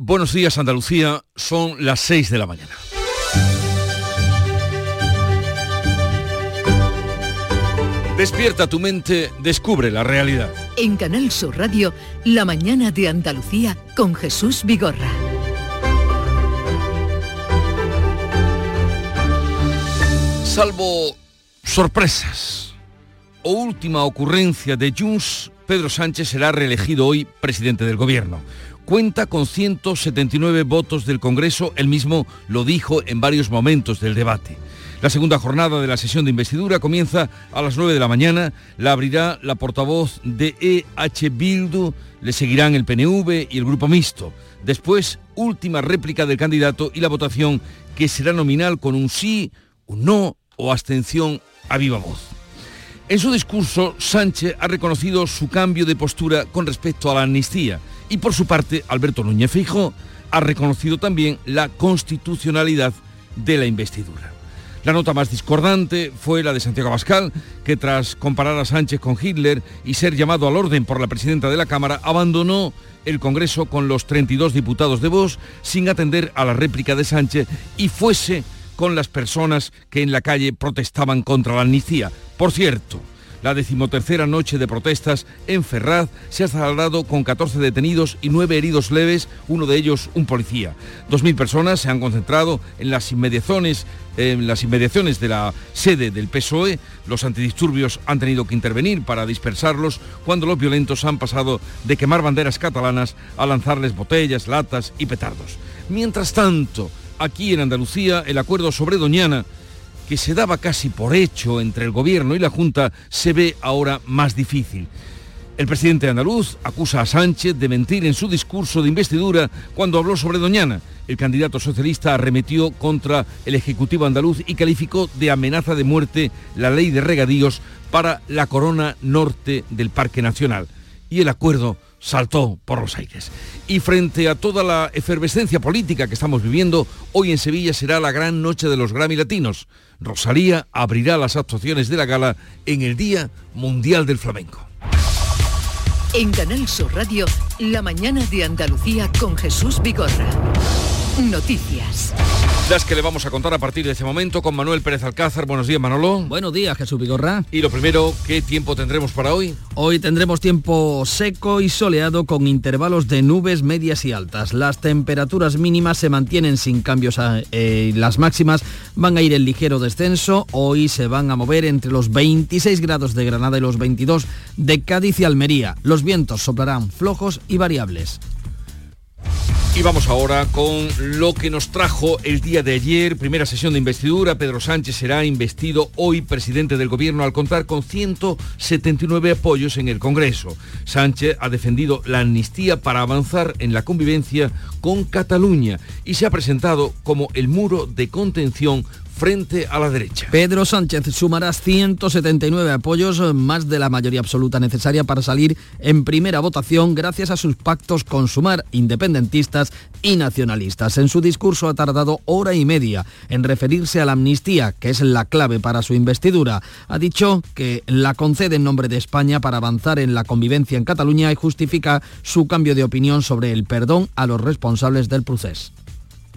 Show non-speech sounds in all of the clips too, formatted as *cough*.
Buenos días Andalucía, son las 6 de la mañana. Despierta tu mente, descubre la realidad. En Canal Sur Radio, La mañana de Andalucía con Jesús Vigorra. Salvo sorpresas o última ocurrencia de Junts, Pedro Sánchez será reelegido hoy presidente del gobierno. Cuenta con 179 votos del Congreso, él mismo lo dijo en varios momentos del debate. La segunda jornada de la sesión de investidura comienza a las 9 de la mañana, la abrirá la portavoz de EH Bildu, le seguirán el PNV y el Grupo Mixto. Después, última réplica del candidato y la votación que será nominal con un sí, un no o abstención a viva voz. En su discurso, Sánchez ha reconocido su cambio de postura con respecto a la amnistía y por su parte, Alberto Núñez Fijo ha reconocido también la constitucionalidad de la investidura. La nota más discordante fue la de Santiago Abascal, que tras comparar a Sánchez con Hitler y ser llamado al orden por la presidenta de la Cámara, abandonó el Congreso con los 32 diputados de Vox sin atender a la réplica de Sánchez y fuese con las personas que en la calle protestaban contra la amnistía. Por cierto, la decimotercera noche de protestas en Ferraz se ha celebrado con 14 detenidos y 9 heridos leves, uno de ellos un policía. 2.000 personas se han concentrado en las inmediaciones en las inmediaciones de la sede del PSOE, los antidisturbios han tenido que intervenir para dispersarlos cuando los violentos han pasado de quemar banderas catalanas a lanzarles botellas, latas y petardos. Mientras tanto, aquí en Andalucía, el acuerdo sobre Doñana que se daba casi por hecho entre el gobierno y la Junta se ve ahora más difícil. El presidente andaluz acusa a Sánchez de mentir en su discurso de investidura cuando habló sobre Doñana. El candidato socialista arremetió contra el Ejecutivo andaluz y calificó de amenaza de muerte la ley de regadíos para la corona norte del Parque Nacional. Y el acuerdo saltó por los aires. Y frente a toda la efervescencia política que estamos viviendo, hoy en Sevilla será la gran noche de los Grammy Latinos. Rosalía abrirá las actuaciones de la gala en el Día Mundial del Flamenco. En Canal Sur Radio, La mañana de Andalucía con Jesús Vigorra. Noticias. Las que le vamos a contar a partir de este momento con Manuel Pérez Alcázar. Buenos días, Manolo. Buenos días, Jesús Vigorra. Y lo primero, ¿qué tiempo tendremos para hoy? Hoy tendremos tiempo seco y soleado con intervalos de nubes medias y altas. Las temperaturas mínimas se mantienen sin cambios eh, las máximas van a ir en ligero descenso. Hoy se van a mover entre los 26 grados de Granada y los 22 de Cádiz y Almería. Los vientos soplarán flojos y variables. Y vamos ahora con lo que nos trajo el día de ayer, primera sesión de investidura. Pedro Sánchez será investido hoy presidente del gobierno al contar con 179 apoyos en el Congreso. Sánchez ha defendido la amnistía para avanzar en la convivencia con Cataluña y se ha presentado como el muro de contención frente a la derecha. Pedro Sánchez sumará 179 apoyos, más de la mayoría absoluta necesaria para salir en primera votación gracias a sus pactos con Sumar, independentistas y nacionalistas. En su discurso ha tardado hora y media en referirse a la amnistía, que es la clave para su investidura. Ha dicho que la concede en nombre de España para avanzar en la convivencia en Cataluña y justifica su cambio de opinión sobre el perdón a los responsables del proceso.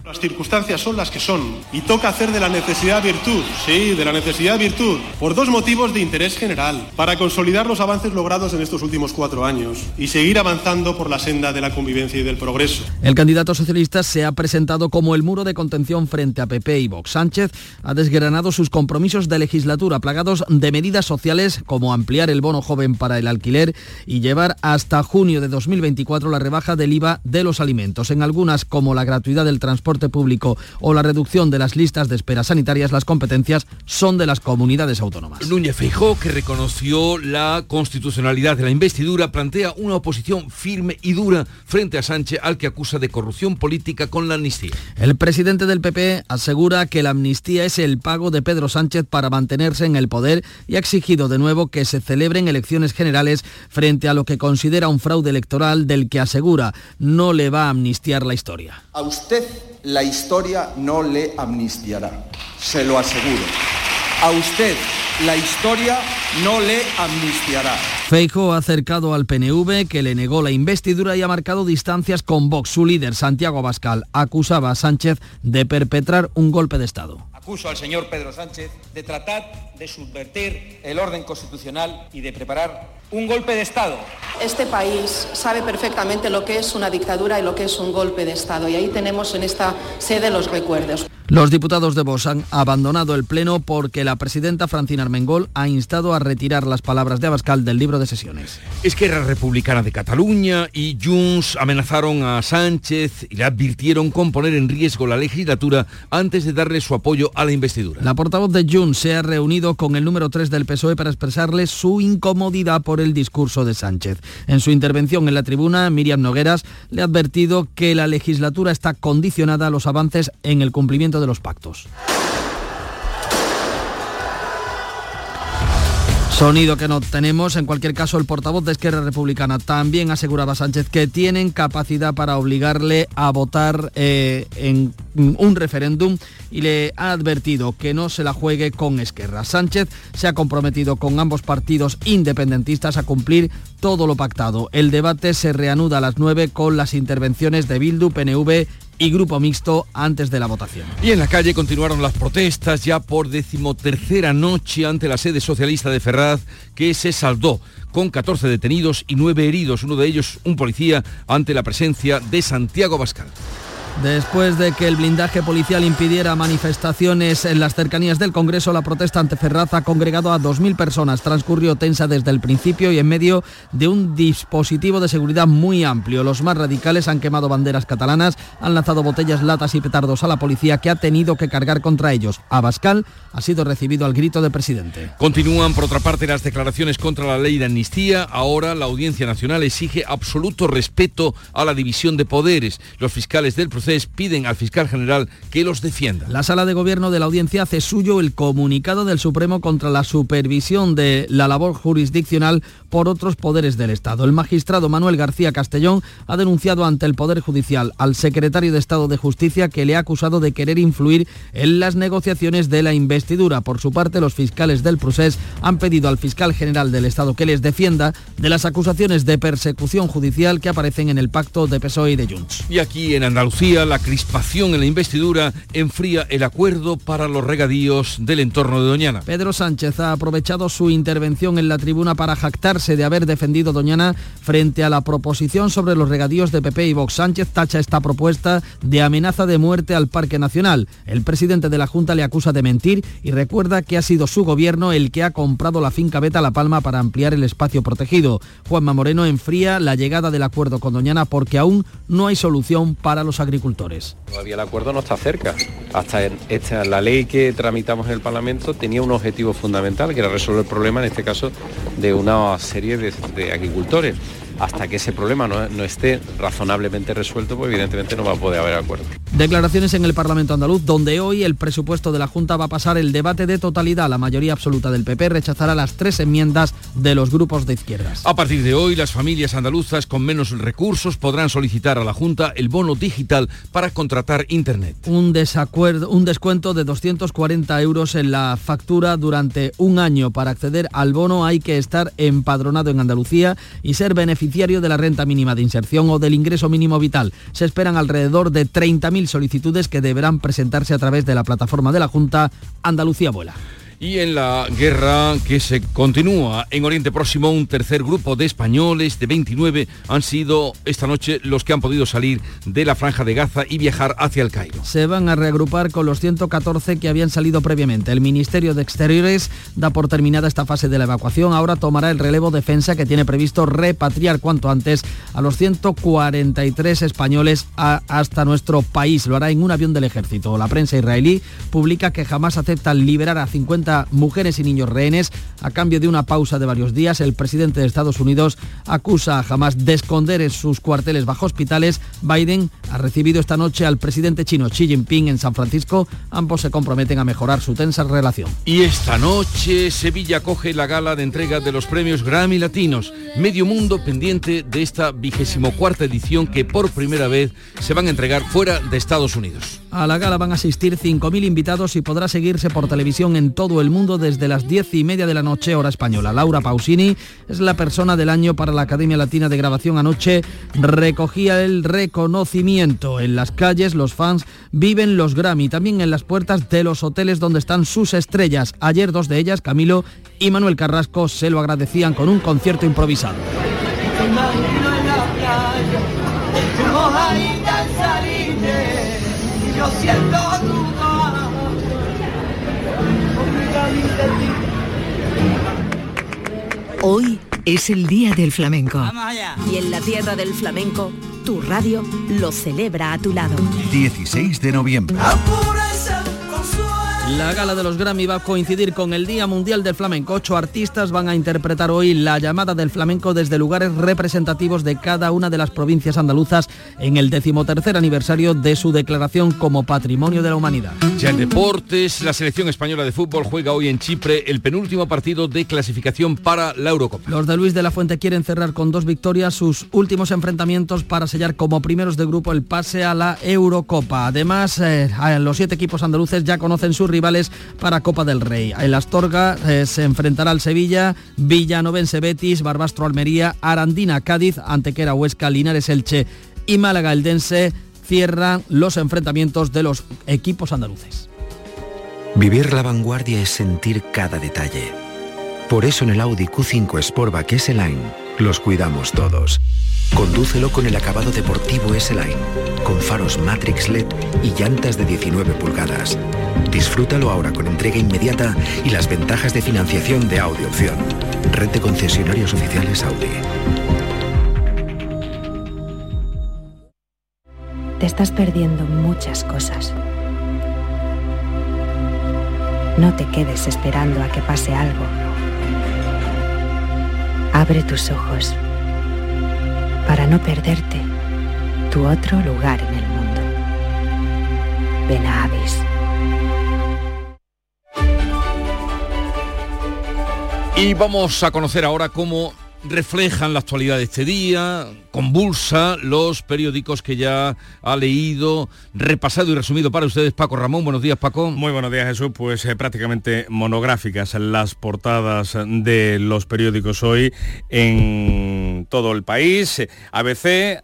Las circunstancias son las que son y toca hacer de la necesidad virtud, sí, de la necesidad virtud, por dos motivos de interés general, para consolidar los avances logrados en estos últimos cuatro años y seguir avanzando por la senda de la convivencia y del progreso. El candidato socialista se ha presentado como el muro de contención frente a PP y Vox. Sánchez ha desgranado sus compromisos de legislatura plagados de medidas sociales como ampliar el bono joven para el alquiler y llevar hasta junio de 2024 la rebaja del IVA de los alimentos. En algunas como la gratuidad del transporte público o la reducción de las listas de espera sanitarias, las competencias son de las comunidades autónomas. Núñez Feijó, que reconoció la constitucionalidad de la investidura, plantea una oposición firme y dura frente a Sánchez, al que acusa de corrupción política con la amnistía. El presidente del PP asegura que la amnistía es el pago de Pedro Sánchez para mantenerse en el poder y ha exigido de nuevo que se celebren elecciones generales frente a lo que considera un fraude electoral del que asegura no le va a amnistiar la historia. A usted la historia no le amnistiará, se lo aseguro. A usted la historia no le amnistiará. Feijo ha acercado al PNV que le negó la investidura y ha marcado distancias con Vox. Su líder, Santiago Abascal, acusaba a Sánchez de perpetrar un golpe de Estado. Acuso al señor Pedro Sánchez de tratar de subvertir el orden constitucional y de preparar un golpe de Estado. Este país sabe perfectamente lo que es una dictadura y lo que es un golpe de Estado y ahí tenemos en esta sede los recuerdos. Los diputados de Vox han abandonado el Pleno porque la presidenta Francina Armengol ha instado a retirar las palabras de Abascal del libro de sesiones. Esquerra Republicana de Cataluña y Junts amenazaron a Sánchez y le advirtieron con poner en riesgo la legislatura antes de darle su apoyo a la investidura. La portavoz de Junts se ha reunido con el número 3 del PSOE para expresarle su incomodidad por el discurso de Sánchez. En su intervención en la tribuna, Miriam Nogueras le ha advertido que la legislatura está condicionada a los avances en el cumplimiento de los pactos. Sonido que no tenemos. En cualquier caso, el portavoz de Esquerra Republicana también aseguraba a Sánchez que tienen capacidad para obligarle a votar eh, en un referéndum y le ha advertido que no se la juegue con Esquerra. Sánchez se ha comprometido con ambos partidos independentistas a cumplir todo lo pactado. El debate se reanuda a las 9 con las intervenciones de Bildu, PNV y grupo mixto antes de la votación. Y en la calle continuaron las protestas ya por decimotercera noche ante la sede socialista de Ferraz, que se saldó con 14 detenidos y 9 heridos, uno de ellos un policía, ante la presencia de Santiago Bascal. Después de que el blindaje policial impidiera manifestaciones en las cercanías del Congreso, la protesta ante Ferraz ha congregado a 2.000 personas. Transcurrió tensa desde el principio y en medio de un dispositivo de seguridad muy amplio. Los más radicales han quemado banderas catalanas, han lanzado botellas, latas y petardos a la policía que ha tenido que cargar contra ellos. Abascal ha sido recibido al grito de presidente. Continúan, por otra parte, las declaraciones contra la ley de amnistía. Ahora la Audiencia Nacional exige absoluto respeto a la división de poderes. Los fiscales del proceso piden al fiscal general que los defienda. La sala de gobierno de la audiencia hace suyo el comunicado del Supremo contra la supervisión de la labor jurisdiccional por otros poderes del Estado. El magistrado Manuel García Castellón ha denunciado ante el Poder Judicial al secretario de Estado de Justicia que le ha acusado de querer influir en las negociaciones de la investidura. Por su parte, los fiscales del procés han pedido al fiscal general del Estado que les defienda de las acusaciones de persecución judicial que aparecen en el pacto de PSOE y de Junts. Y aquí en Andalucía, la crispación en la investidura enfría el acuerdo para los regadíos del entorno de Doñana. Pedro Sánchez ha aprovechado su intervención en la tribuna para jactarse de haber defendido Doñana frente a la proposición sobre los regadíos de PP y Vox. Sánchez tacha esta propuesta de amenaza de muerte al Parque Nacional. El presidente de la Junta le acusa de mentir y recuerda que ha sido su gobierno el que ha comprado la finca Beta La Palma para ampliar el espacio protegido. Juanma Moreno enfría la llegada del acuerdo con Doñana porque aún no hay solución para los agricultores. Todavía el acuerdo no está cerca. Hasta esta, la ley que tramitamos en el Parlamento tenía un objetivo fundamental, que era resolver el problema, en este caso, de una serie de agricultores hasta que ese problema no, esté razonablemente resuelto, pues evidentemente no va a poder haber acuerdo. Declaraciones en el Parlamento andaluz, donde hoy el presupuesto de la Junta va a pasar el debate de totalidad. La mayoría absoluta del PP rechazará las tres enmiendas de los grupos de izquierdas. A partir de hoy, las familias andaluzas con menos recursos podrán solicitar a la Junta el bono digital para contratar Internet. Un, desacuerdo, un descuento de 240 euros en la factura durante un año. Para acceder al bono hay que estar empadronado en Andalucía y ser beneficiario de la renta mínima de inserción o del ingreso mínimo vital. Se esperan alrededor de 30.000 solicitudes que deberán presentarse a través de la plataforma de la Junta Andalucía Vuela. Y en la guerra que se continúa en Oriente Próximo, un tercer grupo de españoles de 29 han sido esta noche los que han podido salir de la franja de Gaza y viajar hacia el Cairo. Se van a reagrupar con los 114 que habían salido previamente. El Ministerio de Exteriores da por terminada esta fase de la evacuación. Ahora tomará el relevo defensa que tiene previsto repatriar cuanto antes a los 143 españoles hasta nuestro país. Lo hará en un avión del ejército. La prensa israelí publica que jamás acepta liberar a 50 mujeres y niños rehenes a cambio de una pausa de varios días. El presidente de Estados Unidos acusa a Hamas de esconder en sus cuarteles bajo hospitales. Biden ha recibido esta noche al presidente chino Xi Jinping en San Francisco. Ambos se comprometen a mejorar su tensa relación. Y esta noche Sevilla coge la gala de entrega de los premios Grammy Latinos. Medio mundo pendiente de esta vigésimo cuarta edición que por primera vez se van a entregar fuera de Estados Unidos. A la gala van a asistir 5.000 invitados y podrá seguirse por televisión en todo el mundo desde las diez y media de la noche, hora española. Laura Pausini es la persona del año para la Academia Latina de Grabación. Anoche recogía el reconocimiento. En las calles los fans viven los Grammy, también en las puertas de los hoteles donde están sus estrellas. Ayer dos de ellas, Camilo y Manuel Carrasco, se lo agradecían con un concierto improvisado. Hoy es el Día del Flamenco. Y en la tierra del flamenco, tu radio lo celebra a tu lado. 16 de noviembre. La gala de los Grammy va a coincidir con el Día Mundial del Flamenco. Ocho artistas van a interpretar hoy la llamada del flamenco desde lugares representativos de cada una de las provincias andaluzas en el decimotercer aniversario de su declaración como Patrimonio de la Humanidad. Ya en deportes, la selección española de fútbol juega hoy en Chipre el penúltimo partido de clasificación para la Eurocopa. Los de Luis de la Fuente quieren cerrar con dos victorias sus últimos enfrentamientos para sellar como primeros de grupo el pase a la Eurocopa. Además, eh, los siete equipos andaluces ya conocen sus para Copa del Rey. El Astorga eh, se enfrentará al Sevilla, Villanovense Betis, Barbastro Almería, Arandina Cádiz, Antequera Huesca, Linares Elche y Málaga Eldense cierran los enfrentamientos de los equipos andaluces. Vivir la vanguardia es sentir cada detalle. Por eso en el Audi Q5 Sportback S-Line los cuidamos todos. Condúcelo con el acabado deportivo S-Line, con faros Matrix LED y llantas de 19 pulgadas. Disfrútalo ahora con entrega inmediata y las ventajas de financiación de Audi Opción. Red de concesionarios oficiales Audi. Te estás perdiendo muchas cosas. No te quedes esperando a que pase algo. Abre tus ojos para no perderte tu otro lugar en el mundo. Ven a Avis. Y vamos a conocer ahora cómo reflejan la actualidad de este día, convulsa los periódicos que ya ha leído, repasado y resumido para ustedes Paco Ramón. Buenos días Paco. Muy buenos días Jesús, pues eh, prácticamente monográficas las portadas de los periódicos hoy en todo el país. ABC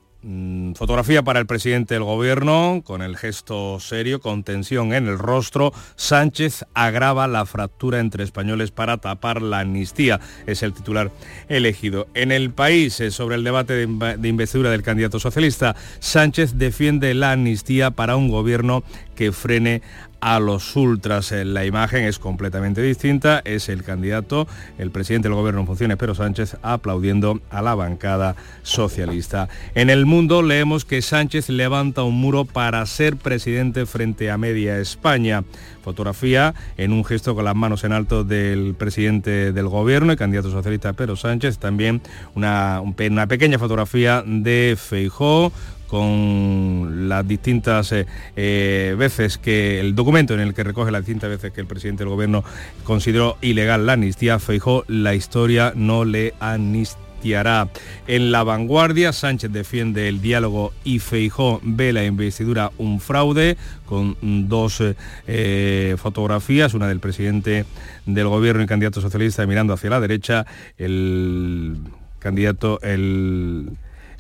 fotografía para el presidente del gobierno, con el gesto serio, con tensión en el rostro. Sánchez agrava la fractura entre españoles para tapar la amnistía. Es el titular elegido. En el país, eh, sobre el debate de investidura del candidato socialista, Sánchez defiende la amnistía para un gobierno que frene a los ultras. Eh, la imagen es completamente distinta. Es el candidato, el presidente del gobierno en funciones, Pedro Sánchez, aplaudiendo a la bancada socialista. En el mundo leemos que Sánchez levanta un muro para ser presidente frente a media España. Fotografía en un gesto con las manos en alto del presidente del gobierno y candidato socialista Pedro Sánchez. También una, una pequeña fotografía de Feijó con las distintas eh, eh, veces que el documento en el que recoge las distintas veces que el presidente del gobierno consideró ilegal la amnistía, Feijó, la historia no le amnistiará. En la vanguardia, Sánchez defiende el diálogo y Feijó ve la investidura un fraude con dos eh, fotografías, una del presidente del gobierno y candidato socialista mirando hacia la derecha, el candidato, el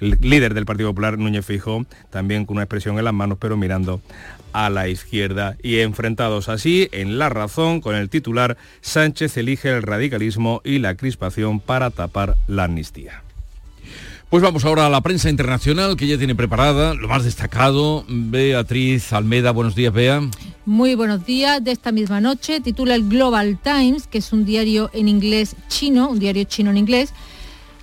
el líder del Partido Popular, Núñez Fijo, también con una expresión en las manos, pero mirando a la izquierda. Y enfrentados así, en La Razón, con el titular, Sánchez elige el radicalismo y la crispación para tapar la amnistía. Pues vamos ahora a la prensa internacional que ya tiene preparada lo más destacado. Beatriz Almeda, buenos días, Bea. Muy buenos días. De esta misma noche titula el Global Times, que es un diario en inglés chino, un diario chino en inglés,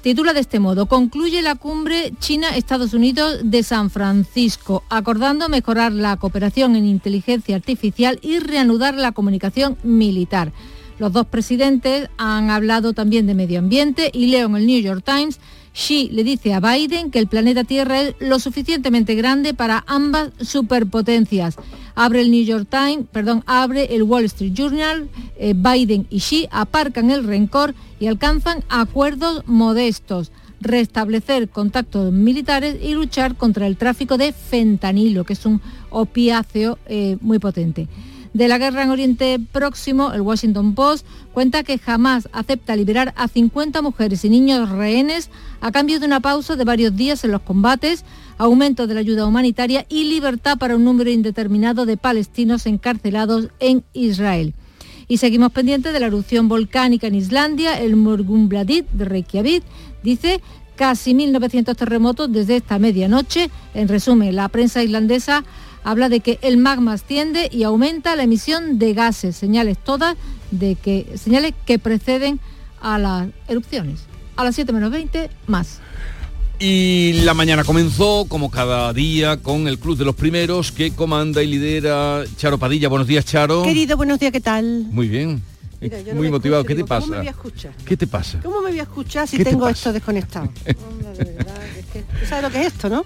Titula de este modo, concluye la cumbre China-Estados Unidos de San Francisco, acordando mejorar la cooperación en inteligencia artificial y reanudar la comunicación militar. Los dos presidentes han hablado también de medio ambiente y leo en el New York Times Xi le dice a Biden que el planeta Tierra es lo suficientemente grande para ambas superpotencias. Abre el New York Times, perdón, abre el Wall Street Journal, eh, Biden y Xi aparcan el rencor y alcanzan acuerdos modestos restablecer contactos militares y luchar contra el tráfico de fentanilo, que es un opiáceo eh, muy potente. De la guerra en Oriente Próximo, el Washington Post, cuenta que jamás acepta liberar a 50 mujeres y niños rehenes a cambio de una pausa de varios días en los combates, aumento de la ayuda humanitaria y libertad para un número indeterminado de palestinos encarcelados en Israel. Y seguimos pendientes de la erupción volcánica en Islandia, el Morgumbladit de Reykjavik, dice casi 1.900 terremotos desde esta medianoche. En resumen, la prensa islandesa habla de que el magma asciende y aumenta la emisión de gases, señales todas de que señales que preceden a las erupciones. A las 7 menos 20 más. Y la mañana comenzó, como cada día, con el Club de los Primeros que comanda y lidera Charo Padilla. Buenos días, Charo. Querido, buenos días, ¿qué tal? Muy bien. Muy motivado. ¿Qué te pasa? ¿Cómo me voy a escuchar? ¿Qué te pasa? ¿Cómo me voy a escuchar si tengo esto desconectado? *laughs* ¿Tú sabes lo que es esto, no?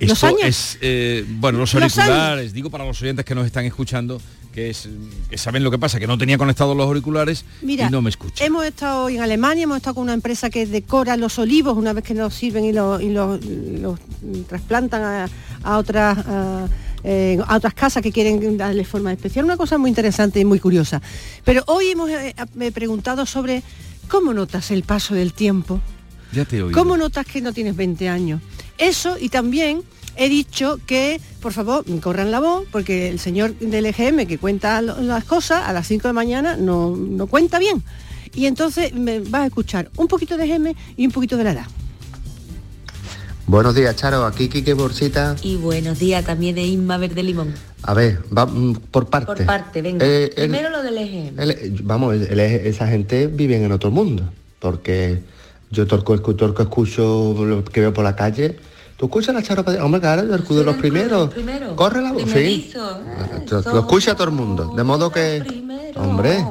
Esto es, eh, bueno, los auriculares, digo para los oyentes que nos están escuchando, que, es, que saben lo que pasa, que no tenía conectados los auriculares y no me escuchan. Hemos estado en Alemania, hemos estado con una empresa que decora los olivos una vez que nos sirven y los, trasplantan a, otras... Eh, a, otras casas que quieren darle forma especial. Una cosa muy interesante y muy curiosa. Pero hoy hemos eh, preguntado sobre cómo notas el paso del tiempo. Ya te ¿Cómo notas que no tienes 20 años? Eso y también he dicho que, por favor, corran la voz, porque el señor del EGM que cuenta las cosas a las 5 de mañana no, no cuenta bien. Y entonces me vas a escuchar un poquito de EGM y un poquito de la edad. Buenos días, Charo. Aquí Quique Borsita. Y buenos días también de Inma Verde Limón. A ver, va mm, por parte. Por parte, venga. Eh, Primero lo del EGM. vamos, esa gente vive en otro mundo, porque yo torco, torco escucho lo que veo por la calle ¿Tú escuchas la charla? Hombre, claro, yo escudo los primeros. Corre la voz, sí. lo escucha todo el mundo. De modo que. hombre.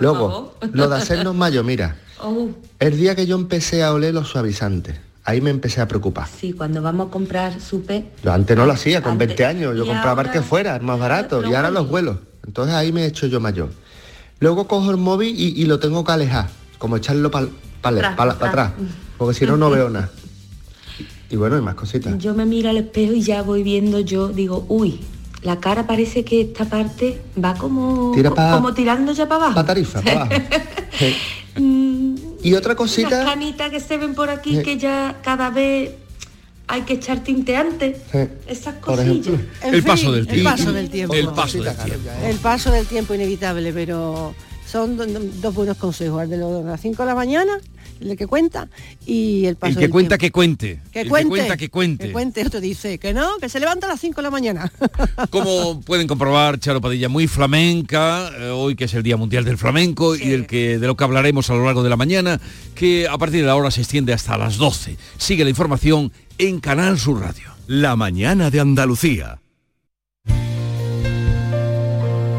Luego, lo de hacernos mayo, mira. *laughs* Oh. El día que yo empecé a oler los suavizantes, ahí me empecé a preocupar. Sí, cuando vamos a comprar supe. Yo antes no lo hacía, con 20 años. Yo compraba que fuera, más barato. Y ahora los vuelos. Entonces ahí me he hecho yo mayor. Luego cojo el móvil y, lo tengo que alejar, como echarlo para atrás, porque si no, no veo nada. Y bueno, hay más cositas. Yo me miro al espejo y ya voy viendo, yo digo, uy, la cara parece que esta parte va como, como tirando ya para abajo. Para tarifa, para abajo. *laughs* Mm, y otra cosita... Las canitas que se ven por aquí que ya cada vez hay que echar tinteante. Esas cosillas. el, paso del tiempo. el paso del tiempo. El paso del tiempo. El paso del tiempo inevitable, pero son dos buenos consejos. El de las 5 de la mañana el que cuenta y el paso El que cuenta que cuente. Que el cuente. Que cuenta que cuente. Que cuente, esto dice que no, que se levanta a las 5 de la mañana. *laughs* Como pueden comprobar, Charo Padilla, muy flamenca, eh, hoy que es el Día Mundial del Flamenco y del que, de lo que hablaremos a lo largo de la mañana, que a partir de la hora se extiende hasta las 12. Sigue la información en Canal Sur Radio. La mañana de Andalucía.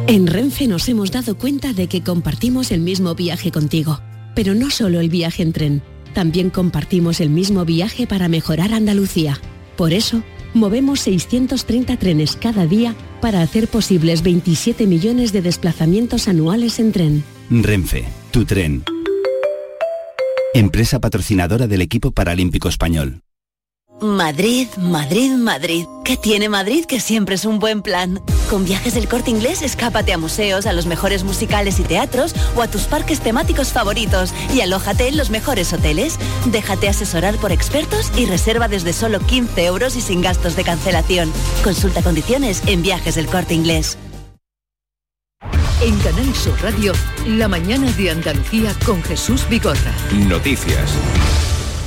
En Renfe nos hemos dado cuenta de que compartimos el mismo viaje contigo pero no solo el viaje en tren, también compartimos el mismo viaje para mejorar Andalucía. Por eso, movemos 630 trenes cada día para hacer posibles 27 millones de desplazamientos anuales en tren. Renfe, tu tren. Empresa patrocinadora del equipo paralímpico español. Madrid, Madrid, Madrid. ¿Qué tiene Madrid que siempre es un buen plan? Con viajes del corte inglés, escápate a museos, a los mejores musicales y teatros o a tus parques temáticos favoritos y alójate en los mejores hoteles. Déjate asesorar por expertos y reserva desde solo 15 euros y sin gastos de cancelación. Consulta condiciones en viajes del corte inglés. En Canal Sur Radio, la mañana de Andalucía con Jesús Vigorra. Noticias.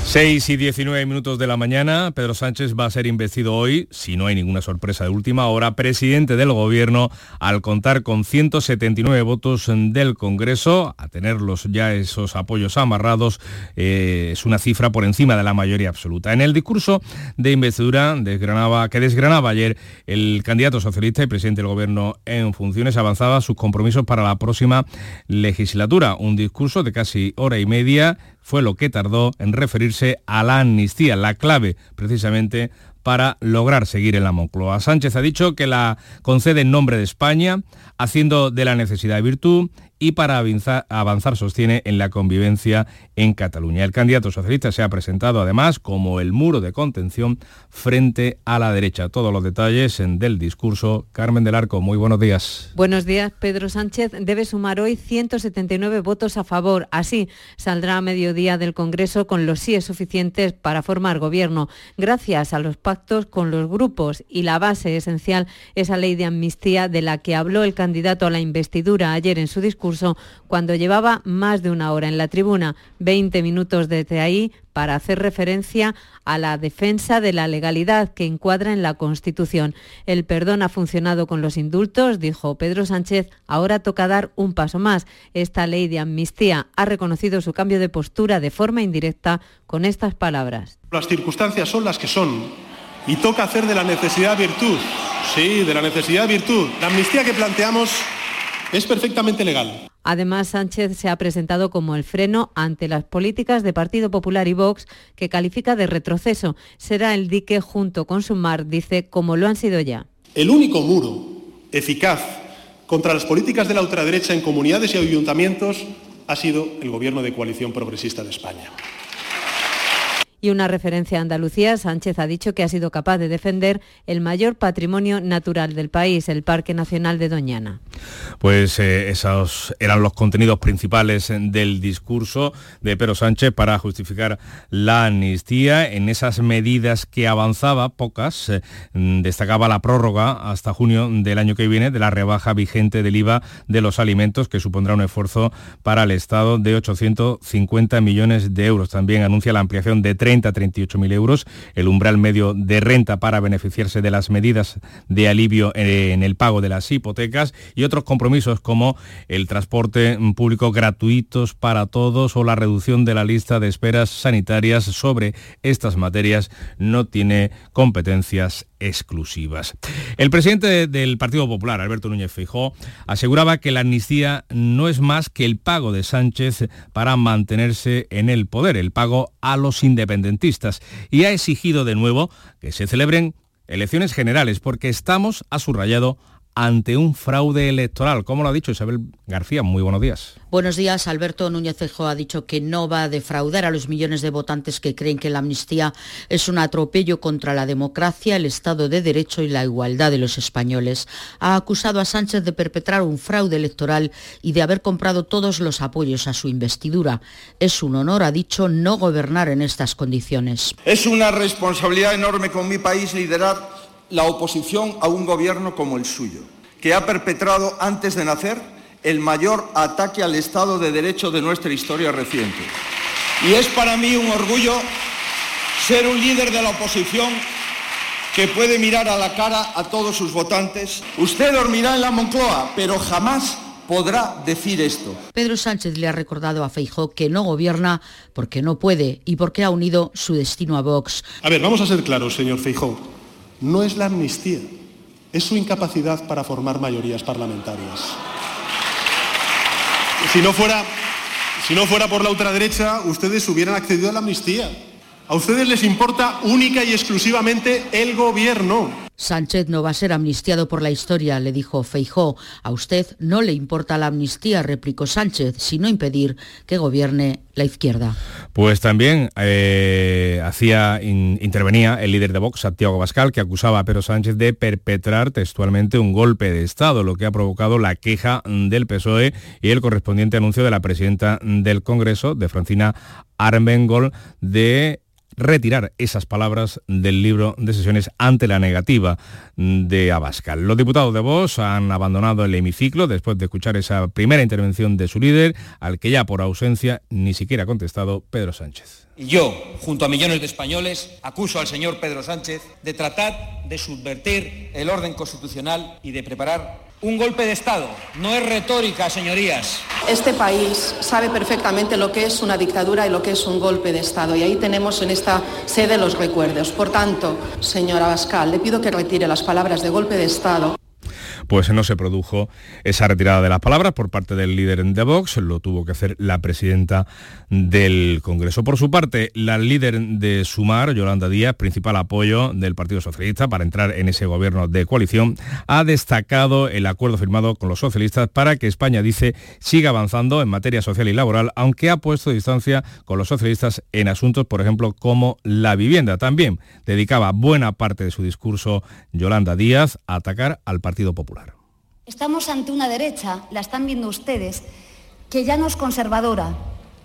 6 y 19 minutos de la mañana, Pedro Sánchez va a ser investido hoy, si no hay ninguna sorpresa de última hora, presidente del gobierno al contar con 179 votos del Congreso, a tenerlos ya esos apoyos amarrados, eh, es una cifra por encima de la mayoría absoluta. En el discurso de investidura desgranaba, que desgranaba ayer el candidato socialista y presidente del gobierno en funciones avanzaba sus compromisos para la próxima legislatura. Un discurso de casi hora y media fue lo que tardó en referirse a la amnistía, la clave precisamente para lograr seguir en la Moncloa. Sánchez ha dicho que la concede en nombre de España, haciendo de la necesidad virtud y para avanzar, sostiene, en la convivencia en Cataluña. El candidato socialista se ha presentado además como el muro de contención frente a la derecha. Todos los detalles en del discurso. Carmen del Arco, muy buenos días. Buenos días. Pedro Sánchez debe sumar hoy 179 votos a favor. Así saldrá a mediodía del Congreso con los síes suficientes para formar gobierno, gracias a los pactos con los grupos y la base esencial, esa ley de amnistía de la que habló el candidato a la investidura ayer en su discurso cuando llevaba más de una hora en la tribuna. 20 minutos desde ahí para hacer referencia a la defensa de la legalidad que encuadra en la Constitución. El perdón ha funcionado con los indultos, dijo Pedro Sánchez, ahora toca dar un paso más. Esta ley de amnistía ha reconocido su cambio de postura de forma indirecta con estas palabras. Las circunstancias son las que son y toca hacer de la necesidad virtud. Sí, de la necesidad virtud. La amnistía que planteamos es perfectamente legal. Además, Sánchez se ha presentado como el freno ante las políticas de Partido Popular y Vox, que califica de retroceso. Será el dique junto con Sumar, dice, como lo han sido ya. El único muro eficaz contra las políticas de la ultraderecha en comunidades y ayuntamientos ha sido el Gobierno de coalición progresista de España y una referencia a Andalucía, Sánchez ha dicho que ha sido capaz de defender el mayor patrimonio natural del país, el Parque Nacional de Doñana. Pues eh, esos eran los contenidos principales del discurso de Pedro Sánchez para justificar la amnistía. En esas medidas que avanzaba, pocas, eh, destacaba la prórroga hasta junio del año que viene de la rebaja vigente del IVA de los alimentos, que supondrá un esfuerzo para el Estado de 850 millones de euros. También anuncia la ampliación de 30 a 38 mil euros, el umbral medio de renta para beneficiarse de las medidas de alivio en el pago de las hipotecas y otros compromisos como el transporte público gratuitos para todos o la reducción de la lista de esperas sanitarias sobre estas materias no tiene competencias exclusivas. El presidente del Partido Popular, Alberto Núñez Feijó, aseguraba que la amnistía no es más que el pago de Sánchez para mantenerse en el poder, el pago a los y ha exigido de nuevo que se celebren elecciones generales, porque estamos, ha subrayado, ante un fraude electoral. Como lo ha dicho Isabel García, muy buenos días. Buenos días. Alberto Núñez Feijó ha dicho que no va a defraudar a los millones de votantes que creen que la amnistía es un atropello contra la democracia, el Estado de Derecho y la igualdad de los españoles. Ha acusado a Sánchez de perpetrar un fraude electoral y de haber comprado todos los apoyos a su investidura. Es un honor, ha dicho, no gobernar en estas condiciones. Es una responsabilidad enorme con mi país liderar la oposición a un gobierno como el suyo, que ha perpetrado antes de nacer el mayor ataque al Estado de Derecho de nuestra historia reciente. Y es para mí un orgullo ser un líder de la oposición que puede mirar a la cara a todos sus votantes. Usted dormirá en la Moncloa, pero jamás podrá decir esto. Pedro Sánchez le ha recordado a Feijó que no gobierna porque no puede y porque ha unido su destino a Vox. A ver, vamos a ser claros, señor Feijó no es la amnistía, es su incapacidad para formar mayorías parlamentarias. Si no fuera, si no fuera por la ultraderecha, ustedes hubieran accedido a la amnistía. A ustedes les importa única y exclusivamente el gobierno. Sánchez no va a ser amnistiado por la historia, le dijo Feijó. A usted no le importa la amnistía, replicó Sánchez, sino impedir que gobierne la izquierda. Pues también eh, hacía, intervenía el líder de Vox, Santiago Bascal, que acusaba a Pedro Sánchez de perpetrar textualmente un golpe de Estado, lo que ha provocado la queja del PSOE y el correspondiente anuncio de la presidenta del Congreso, de Francina Armengol, de retirar esas palabras del libro de sesiones ante la negativa de Abascal. Los diputados de Vox han abandonado el hemiciclo después de escuchar esa primera intervención de su líder, al que ya por ausencia ni siquiera ha contestado Pedro Sánchez. Yo, junto a millones de españoles, acuso al señor Pedro Sánchez de tratar de subvertir el orden constitucional y de preparar un golpe de Estado. No es retórica, señorías. Este país sabe perfectamente lo que es una dictadura y lo que es un golpe de Estado. Y ahí tenemos en esta sede los recuerdos. Por tanto, señora Bascal, le pido que retire las palabras de golpe de Estado pues no se produjo esa retirada de las palabras por parte del líder de Vox, lo tuvo que hacer la presidenta del Congreso. Por su parte, la líder de Sumar, Yolanda Díaz, principal apoyo del Partido Socialista para entrar en ese gobierno de coalición, ha destacado el acuerdo firmado con los socialistas para que España, dice, siga avanzando en materia social y laboral, aunque ha puesto distancia con los socialistas en asuntos, por ejemplo, como la vivienda. También dedicaba buena parte de su discurso Yolanda Díaz a atacar al Partido Popular. Estamos ante una derecha, la están viendo ustedes, que ya no es conservadora,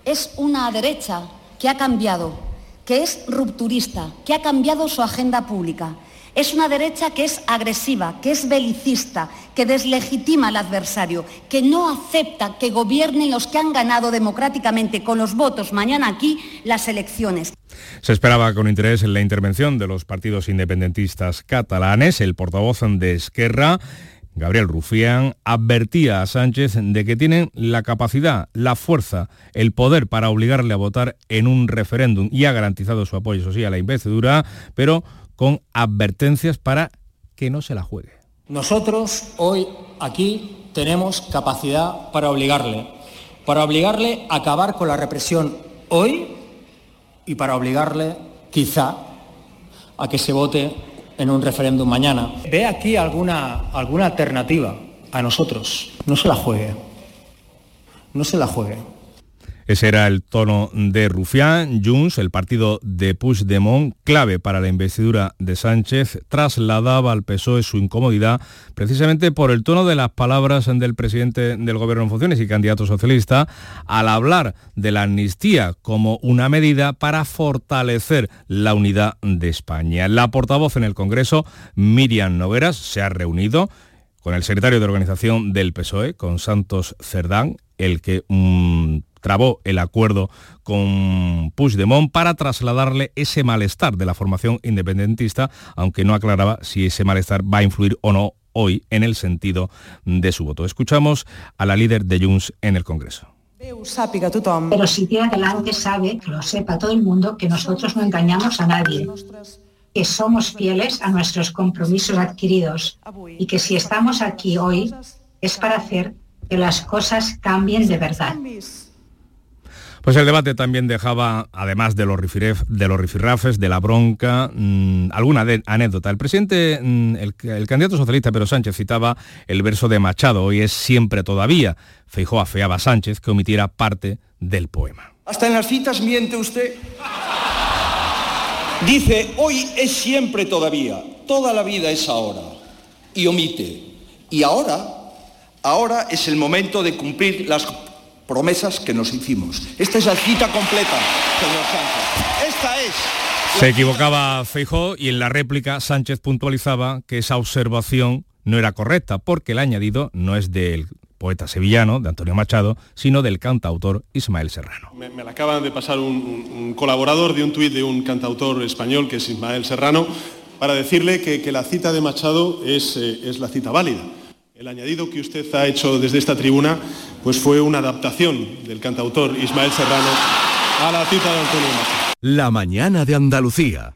es una derecha que ha cambiado, que es rupturista, que ha cambiado su agenda pública. Es una derecha que es agresiva, que es belicista, que deslegitima al adversario, que no acepta que gobiernen los que han ganado democráticamente con los votos mañana aquí las elecciones. Se esperaba con interés la intervención de los partidos independentistas catalanes. El portavoz de Esquerra Gabriel Rufián advertía a Sánchez de que tienen la capacidad, la fuerza, el poder para obligarle a votar en un referéndum y ha garantizado su apoyo, eso sí, a la investidura, pero con advertencias para que no se la juegue. Nosotros hoy aquí tenemos capacidad para obligarle, para obligarle a acabar con la represión hoy y para obligarle quizá a que se vote en un referéndum mañana. ¿Ve aquí alguna, alguna alternativa a nosotros? No se la juegue. No se la juegue. Ese era el tono de Rufián. Junts, el partido de Puigdemont, clave para la investidura de Sánchez, trasladaba al PSOE su incomodidad precisamente por el tono de las palabras del presidente del Gobierno en funciones y candidato socialista al hablar de la amnistía como una medida para fortalecer la unidad de España. La portavoz en el Congreso, Miriam Nogueras, se ha reunido con el secretario de organización del PSOE, con Santos Cerdán, el que mm, trabó el acuerdo con Puigdemont para trasladarle ese malestar de la formación independentista, aunque no aclaraba si ese malestar va a influir o no hoy en el sentido de su voto. Escuchamos a la líder de Junts en el Congreso. Pero si tiene adelante sabe, que lo sepa todo el mundo, que nosotros no engañamos a nadie, que somos fieles a nuestros compromisos adquiridos y que si estamos aquí hoy es para hacer que las cosas cambien de verdad. Pues el debate también dejaba, además de los, de los rifirrafes, de la bronca, mm, alguna anécdota. El presidente, mm, el, candidato socialista Pedro Sánchez citaba el verso de Machado, hoy es siempre todavía. Feijó afeaba a Sánchez que omitiera parte del poema. Hasta en las citas miente usted. Dice, hoy es siempre todavía, toda la vida es ahora. Y omite. Y ahora, ahora es el momento de cumplir las promesas que nos hicimos. Esta es la cita completa, señor Sánchez. Esta es... Se equivocaba Feijó y en la réplica Sánchez puntualizaba que esa observación no era correcta porque el añadido no es del poeta sevillano, de Antonio Machado, sino del cantautor Ismael Serrano. Me, la acaban de pasar un, colaborador de un tuit de un cantautor español que es Ismael Serrano para decirle que, la cita de Machado es, eh, es la cita válida. El añadido que usted ha hecho desde esta tribuna pues fue una adaptación del cantautor Ismael Serrano a la cita de Antonio Machado. La mañana de Andalucía.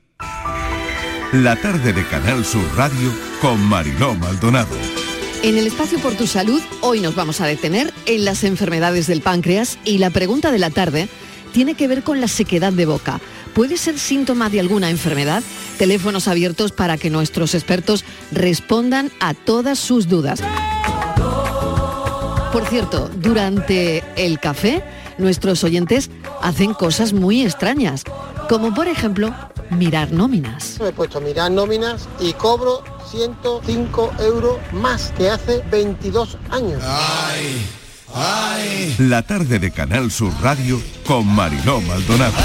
La tarde de Canal Sur Radio con Mariló Maldonado. En el espacio por tu salud, hoy nos vamos a detener en las enfermedades del páncreas y la pregunta de la tarde tiene que ver con la sequedad de boca. ¿Puede ser síntoma de alguna enfermedad? Teléfonos abiertos para que nuestros expertos respondan a todas sus dudas. Por cierto, durante el café, nuestros oyentes hacen cosas muy extrañas, como por ejemplo mirar nóminas. Me he puesto a mirar nóminas y cobro 105 euros más que hace 22 años. La tarde de Canal Sur Radio con Mariló Maldonado.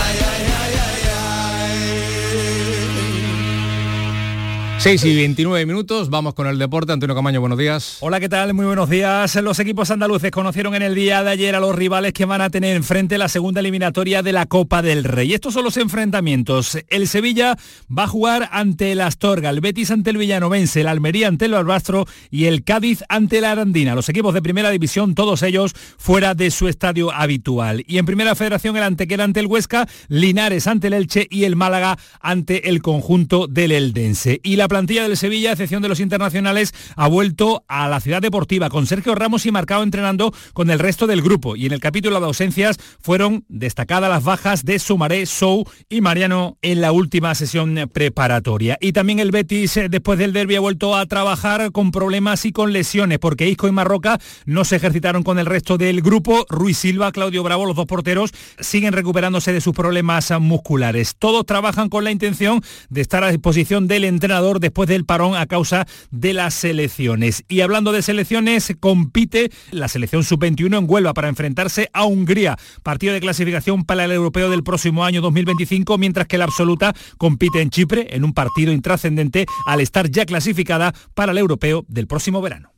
6 y 29 minutos, vamos con el deporte. Antonio Camaño, buenos días. Hola, ¿qué tal? Muy buenos días. Los equipos andaluces conocieron en el día de ayer a los rivales que van a tener enfrente la segunda eliminatoria de la Copa del Rey. Estos son los enfrentamientos. El Sevilla va a jugar ante el Astorga, el Betis ante el Villanovense, el Almería ante el Albastro y el Cádiz ante la Arandina. Los equipos de primera división, todos ellos fuera de su estadio habitual. Y en primera federación, el Antequera ante el Huesca, Linares ante el Elche y el Málaga ante el conjunto del Eldense. Y la plantilla del Sevilla, a excepción de los internacionales, ha vuelto a la ciudad deportiva con Sergio Ramos y Marcado entrenando con el resto del grupo. Y en el capítulo de ausencias fueron destacadas las bajas de Sumaré, Sou y Mariano en la última sesión preparatoria. Y también el Betis, eh, después del derby, ha vuelto a trabajar con problemas y con lesiones, porque Isco y Marroca no se ejercitaron con el resto del grupo. Ruiz Silva, Claudio Bravo, los dos porteros, siguen recuperándose de sus problemas musculares. Todos trabajan con la intención de estar a disposición del entrenador después del parón a causa de las selecciones. Y hablando de selecciones, compite la selección sub-21 en Huelva para enfrentarse a Hungría. Partido de clasificación para el europeo del próximo año 2025, mientras que la absoluta compite en Chipre en un partido intrascendente al estar ya clasificada para el europeo del próximo verano.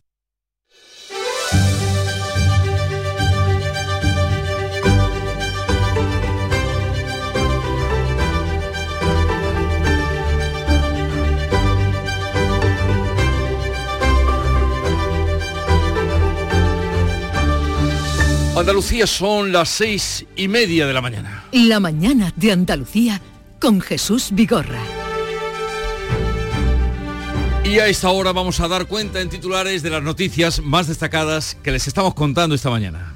Andalucía son las seis y media de la mañana. La mañana de Andalucía con Jesús Vigorra. Y a esta hora vamos a dar cuenta en titulares de las noticias más destacadas que les estamos contando esta mañana.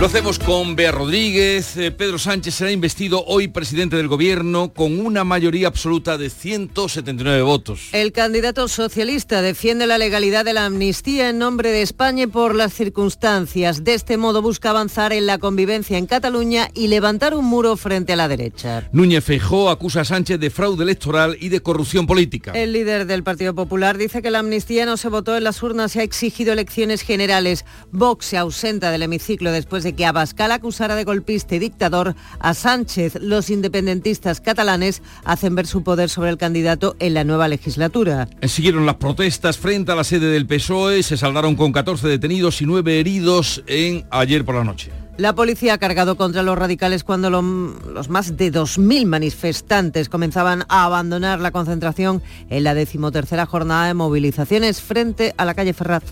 Lo hacemos con Bea Rodríguez. Eh, Pedro Sánchez será investido hoy presidente del gobierno con una mayoría absoluta de 179 votos. El candidato socialista defiende la legalidad de la amnistía en nombre de España y por las circunstancias. De este modo busca avanzar en la convivencia en Cataluña y levantar un muro frente a la derecha. Núñez Feijó acusa a Sánchez de fraude electoral y de corrupción política. El líder del Partido Popular dice que la amnistía no se votó en las urnas y ha exigido elecciones generales. Vox se ausenta del hemiciclo después de que Abascal acusara de golpista y dictador a Sánchez. Los independentistas catalanes hacen ver su poder sobre el candidato en la nueva legislatura. Siguieron las protestas frente a la sede del PSOE, se saldaron con 14 detenidos y 9 heridos en ayer por la noche. La policía ha cargado contra los radicales cuando los más de 2.000 manifestantes comenzaban a abandonar la concentración en la decimotercera jornada de movilizaciones frente a la calle Ferraz.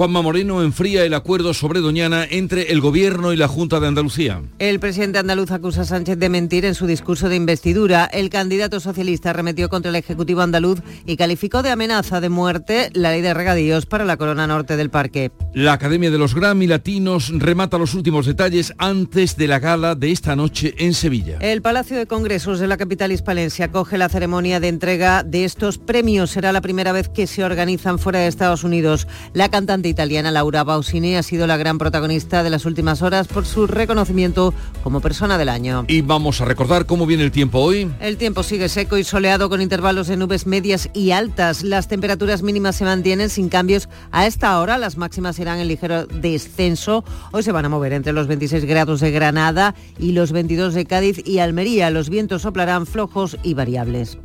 Juanma Moreno enfría el acuerdo sobre Doñana entre el Gobierno y la Junta de Andalucía. El presidente andaluz acusa a Sánchez de mentir en su discurso de investidura. El candidato socialista arremetió contra el Ejecutivo andaluz y calificó de amenaza de muerte la ley de regadíos para la corona norte del parque. La Academia de los Grammy Latinos remata los últimos detalles antes de la gala de esta noche en Sevilla. El Palacio de Congresos de la capital hispalense acoge la ceremonia de entrega de estos premios. Será la primera vez que se organizan fuera de Estados Unidos. La cantante italiana Laura Bausini ha sido la gran protagonista de las últimas horas por su reconocimiento como persona del año. Y vamos a recordar cómo viene el tiempo hoy. El tiempo sigue seco y soleado con intervalos de nubes medias y altas. Las temperaturas mínimas se mantienen sin cambios a esta hora. Las máximas irán en ligero descenso. Hoy se van a mover entre los 26 grados de Granada y los 22 de Cádiz y Almería. Los vientos soplarán flojos y variables.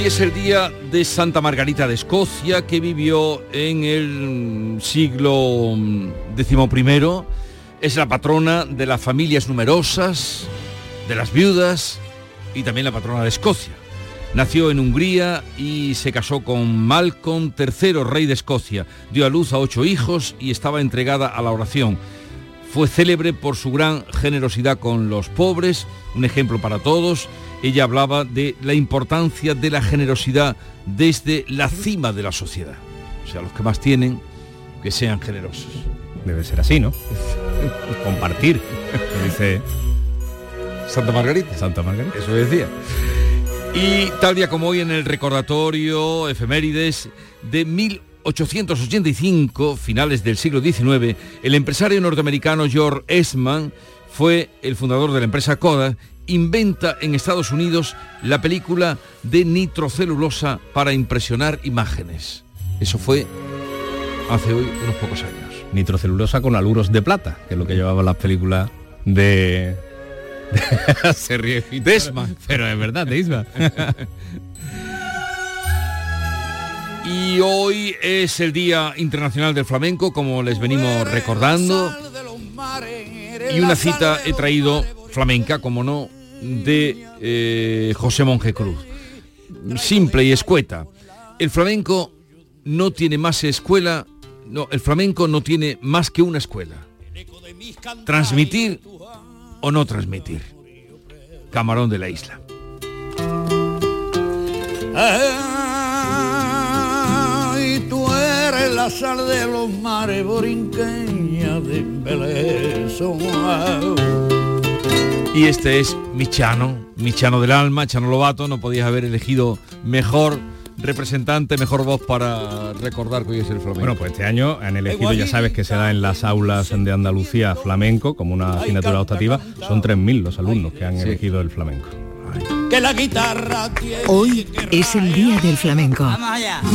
Hoy es el día de Santa Margarita de Escocia, que vivió en el siglo XI. Es la patrona de las familias numerosas, de las viudas y también la patrona de Escocia. Nació en Hungría y se casó con Malcolm III, rey de Escocia. Dio a luz a ocho hijos y estaba entregada a la oración. Fue célebre por su gran generosidad con los pobres, un ejemplo para todos ella hablaba de la importancia de la generosidad desde la cima de la sociedad. O sea, los que más tienen, que sean generosos. Debe ser así, ¿no? *laughs* Compartir, dice Santa Margarita. Santa Margarita. Eso decía. Y tal día como hoy en el recordatorio efemérides de 1885, finales del siglo XIX, el empresario norteamericano George Eastman fue el fundador de la empresa Kodak inventa en Estados Unidos la película de nitrocelulosa para impresionar imágenes. Eso fue hace hoy unos pocos años. Nitrocelulosa con aluros de plata, que es lo que llevaba las películas de... *laughs* Se ríe pero es verdad, de *laughs* Y hoy es el Día Internacional del Flamenco, como les venimos recordando. Y una cita he traído flamenca, como no, de eh, José Monje Cruz. Simple y escueta. El flamenco no tiene más escuela, no, el flamenco no tiene más que una escuela. transmitir o no transmitir. Camarón de la isla. Tú eres la sal de los mares de. Y este es mi Chano, mi Chano del alma, Chano Lobato, no podías haber elegido mejor representante, mejor voz para recordar que hoy es el flamenco. Bueno, pues este año han elegido, ya sabes que se da en las aulas de Andalucía flamenco como una asignatura optativa, son 3.000 los alumnos que han elegido el flamenco. Que la guitarra Hoy es el Día del Flamenco.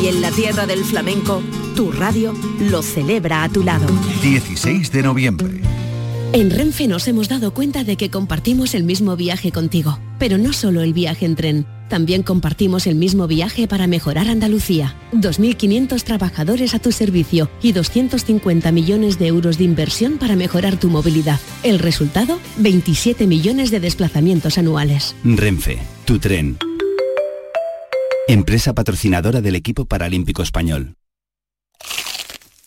Y en la tierra del flamenco, tu radio lo celebra a tu lado. 16 de noviembre. En Renfe nos hemos dado cuenta de que compartimos el mismo viaje contigo, pero no solo el viaje en tren. También compartimos el mismo viaje para mejorar Andalucía. 2.500 trabajadores a tu servicio y 250 millones de euros de inversión para mejorar tu movilidad. El resultado, 27 millones de desplazamientos anuales. Renfe, tu tren. Empresa patrocinadora del equipo paralímpico español.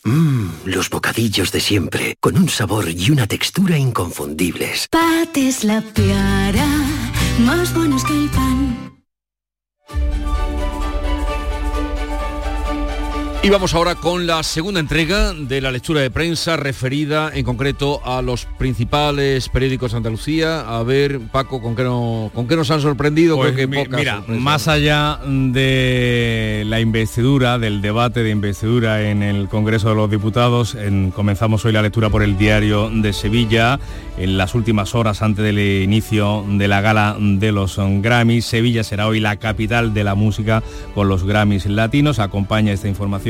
Mmm, los bocadillos de siempre, con un sabor y una textura inconfundibles. Pates la piara, más buenos que el pan. Y vamos ahora con la segunda entrega de la lectura de prensa referida en concreto a los principales periódicos de Andalucía. A ver, Paco, ¿con qué, no, con qué nos han sorprendido? Pues Creo que mi- pocas mira, sorpresas. más allá de la investidura, del debate de investidura en el Congreso de los Diputados, en- comenzamos hoy la lectura por el diario de Sevilla. En las últimas horas antes del inicio de la gala de los Grammys, Sevilla será hoy la capital de la música con los Grammys latinos. Acompaña esta información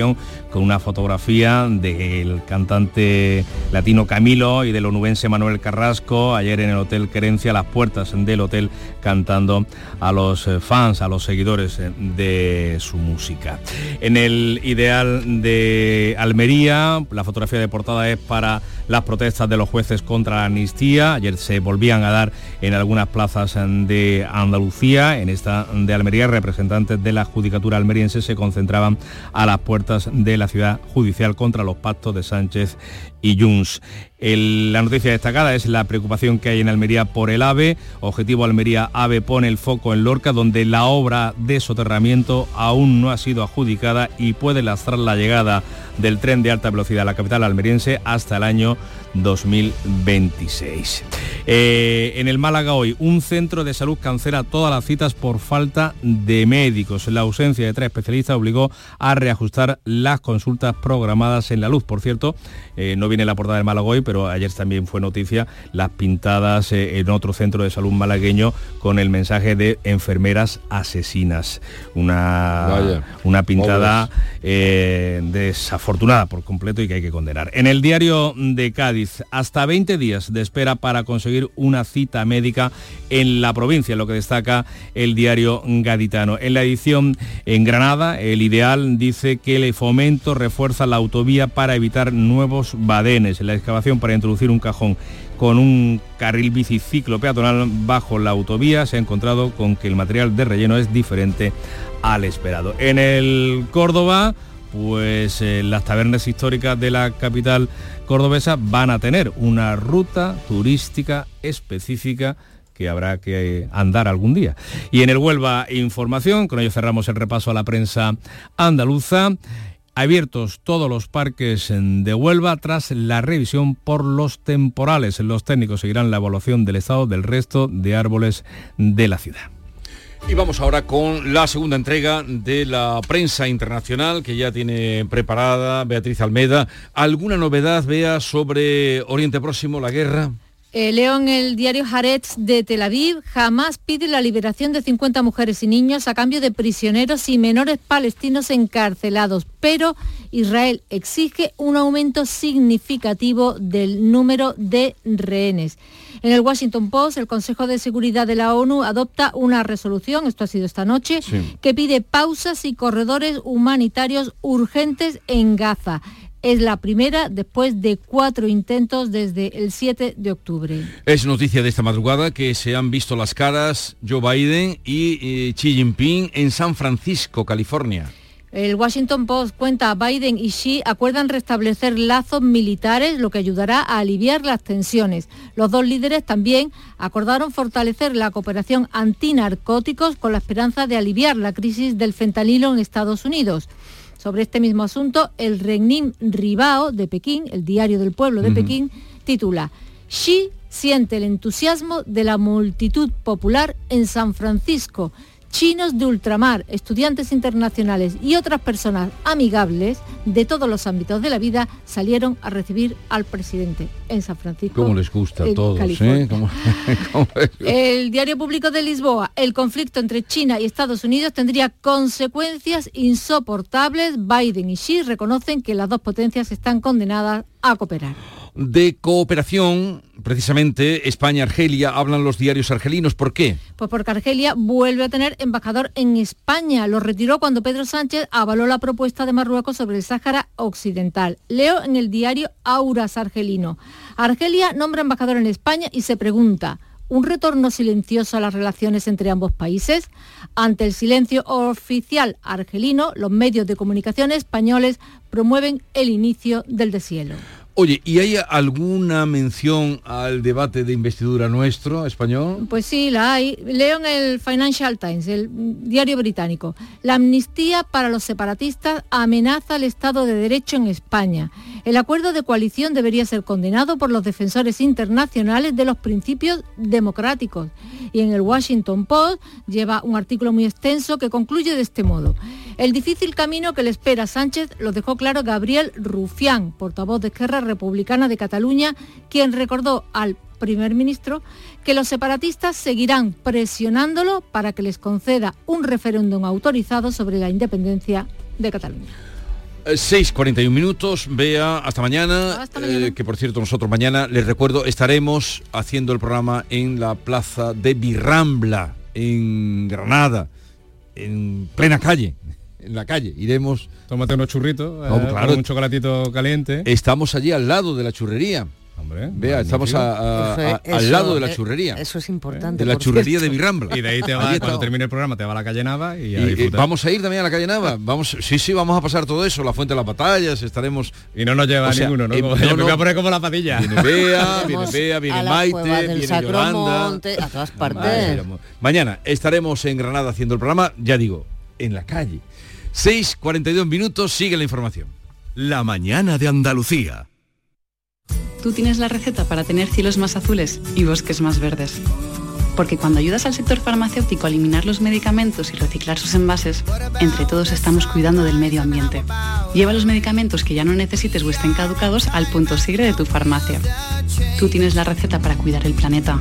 con una fotografía del cantante latino Camilo y del onubense Manuel Carrasco ayer en el Hotel Querencia, las puertas del hotel, cantando a los eh, fans, a los seguidores eh, de su música. En el ideal de Almería, la fotografía de portada es para las protestas de los jueces contra la amnistía. Ayer se volvían a dar en algunas plazas de Andalucía. En esta de Almería, representantes de la judicatura almeriense se concentraban a las puertas de la ciudad judicial contra los pactos de Sánchez y Junts. La noticia destacada es la preocupación que hay en Almería por el AVE. Objetivo Almería AVE pone el foco en Lorca, donde la obra de soterramiento aún no ha sido adjudicada y puede lastrar la llegada del tren de alta velocidad a la capital almeriense hasta el año 2026. Eh, en el Málaga hoy, un centro de salud cancela todas las citas por falta de médicos. La ausencia de tres especialistas obligó a reajustar las consultas programadas en la luz. Por cierto, eh, no viene la portada del Málaga hoy, pero ayer también fue noticia las pintadas eh, en otro centro de salud malagueño con el mensaje de enfermeras asesinas. Una, Vaya. una pintada desafortunada por completo y que hay que condenar. En el diario de Cádiz, hasta 20 días de espera para conseguir una cita médica en la provincia, lo que destaca el diario gaditano. En la edición en Granada, el ideal dice que el fomento refuerza la autovía para evitar nuevos badenes. En la excavación para introducir un cajón con un carril biciciclo peatonal bajo la autovía se ha encontrado con que el material de relleno es diferente al esperado. En el Córdoba, pues eh, las tabernas históricas de la capital cordobesa van a tener una ruta turística específica que habrá que eh, andar algún día. Y en el Huelva Información, con ello cerramos el repaso a la prensa andaluza. Abiertos todos los parques de Huelva tras la revisión por los temporales. Los técnicos seguirán la evaluación del estado del resto de árboles de la ciudad. Y vamos ahora con la segunda entrega de la prensa internacional que ya tiene preparada Beatriz Almeda. ¿Alguna novedad, vea sobre Oriente Próximo, la guerra? Eh, leo en el diario Haaretz de Tel Aviv, jamás pide la liberación de 50 mujeres y niños a cambio de prisioneros y menores palestinos encarcelados, pero Israel exige un aumento significativo del número de rehenes. En el Washington Post, el Consejo de Seguridad de la ONU adopta una resolución, esto ha sido esta noche, que pide pausas y corredores humanitarios urgentes en Gaza. Es la primera después de cuatro intentos desde el 7 de octubre. Es noticia de esta madrugada que se han visto las caras Joe Biden y eh, Xi Jinping en San Francisco, California. El Washington Post cuenta, Biden y Xi acuerdan restablecer lazos militares, lo que ayudará a aliviar las tensiones. Los dos líderes también acordaron fortalecer la cooperación antinarcóticos con la esperanza de aliviar la crisis del fentanilo en Estados Unidos. Sobre este mismo asunto, el Regnim Ribao de Pekín, el diario del pueblo de Pekín, titula Xi siente el entusiasmo de la multitud popular en San Francisco chinos de ultramar, estudiantes internacionales y otras personas amigables de todos los ámbitos de la vida salieron a recibir al presidente en San Francisco. ¿Cómo les gusta a todos? ¿eh? *laughs* El Diario Público de Lisboa, el conflicto entre China y Estados Unidos tendría consecuencias insoportables. Biden y Xi reconocen que las dos potencias están condenadas a cooperar de cooperación, precisamente España-Argelia, hablan los diarios argelinos. ¿Por qué? Pues porque Argelia vuelve a tener embajador en España. Lo retiró cuando Pedro Sánchez avaló la propuesta de Marruecos sobre el Sáhara Occidental. Leo en el diario Auras Argelino. Argelia nombra embajador en España y se pregunta, ¿un retorno silencioso a las relaciones entre ambos países? Ante el silencio oficial argelino, los medios de comunicación españoles promueven el inicio del deshielo. Oye, ¿y hay alguna mención al debate de investidura nuestro, español? Pues sí, la hay. Leo en el Financial Times, el diario británico. La amnistía para los separatistas amenaza el Estado de Derecho en España. El acuerdo de coalición debería ser condenado por los defensores internacionales de los principios democráticos. Y en el Washington Post lleva un artículo muy extenso que concluye de este modo. El difícil camino que le espera Sánchez lo dejó claro Gabriel Rufián, portavoz de Esquerra Republicana de Cataluña, quien recordó al primer ministro que los separatistas seguirán presionándolo para que les conceda un referéndum autorizado sobre la independencia de Cataluña. 6.41 eh, minutos, vea, hasta mañana, eh, que por cierto nosotros mañana, les recuerdo, estaremos haciendo el programa en la plaza de Birrambla, en Granada, en plena calle, en la calle. Iremos... Tómate unos churritos, eh, claro. un chocolatito caliente. Estamos allí al lado de la churrería. Hombre, Vea, estamos al lado de la churrería. Eso es importante. De la churrería de Birrambla. Y de ahí te va, cuando termine el programa, te va a la calle Nava y, a Vamos a ir también a la calle Nava. *laughs* Vamos, sí, sí, vamos a pasar todo eso, la fuente de las batallas, estaremos. Y no nos lleva ninguno, ¿no? Como, no, voy a poner como la patilla. Viene Bea, *laughs* viene Bea, viene Maite, viene Yolanda. A todas partes. Mañana estaremos en Granada haciendo el programa, ya digo, en la calle. 6.42 minutos, sigue la información. La mañana de Andalucía. Tú tienes la receta para tener cielos más azules y bosques más verdes. Porque cuando ayudas al sector farmacéutico a eliminar los medicamentos y reciclar sus envases, entre todos estamos cuidando del medio ambiente. Lleva los medicamentos que ya no necesites o estén caducados al punto sigre de tu farmacia. Tú tienes la receta para cuidar el planeta.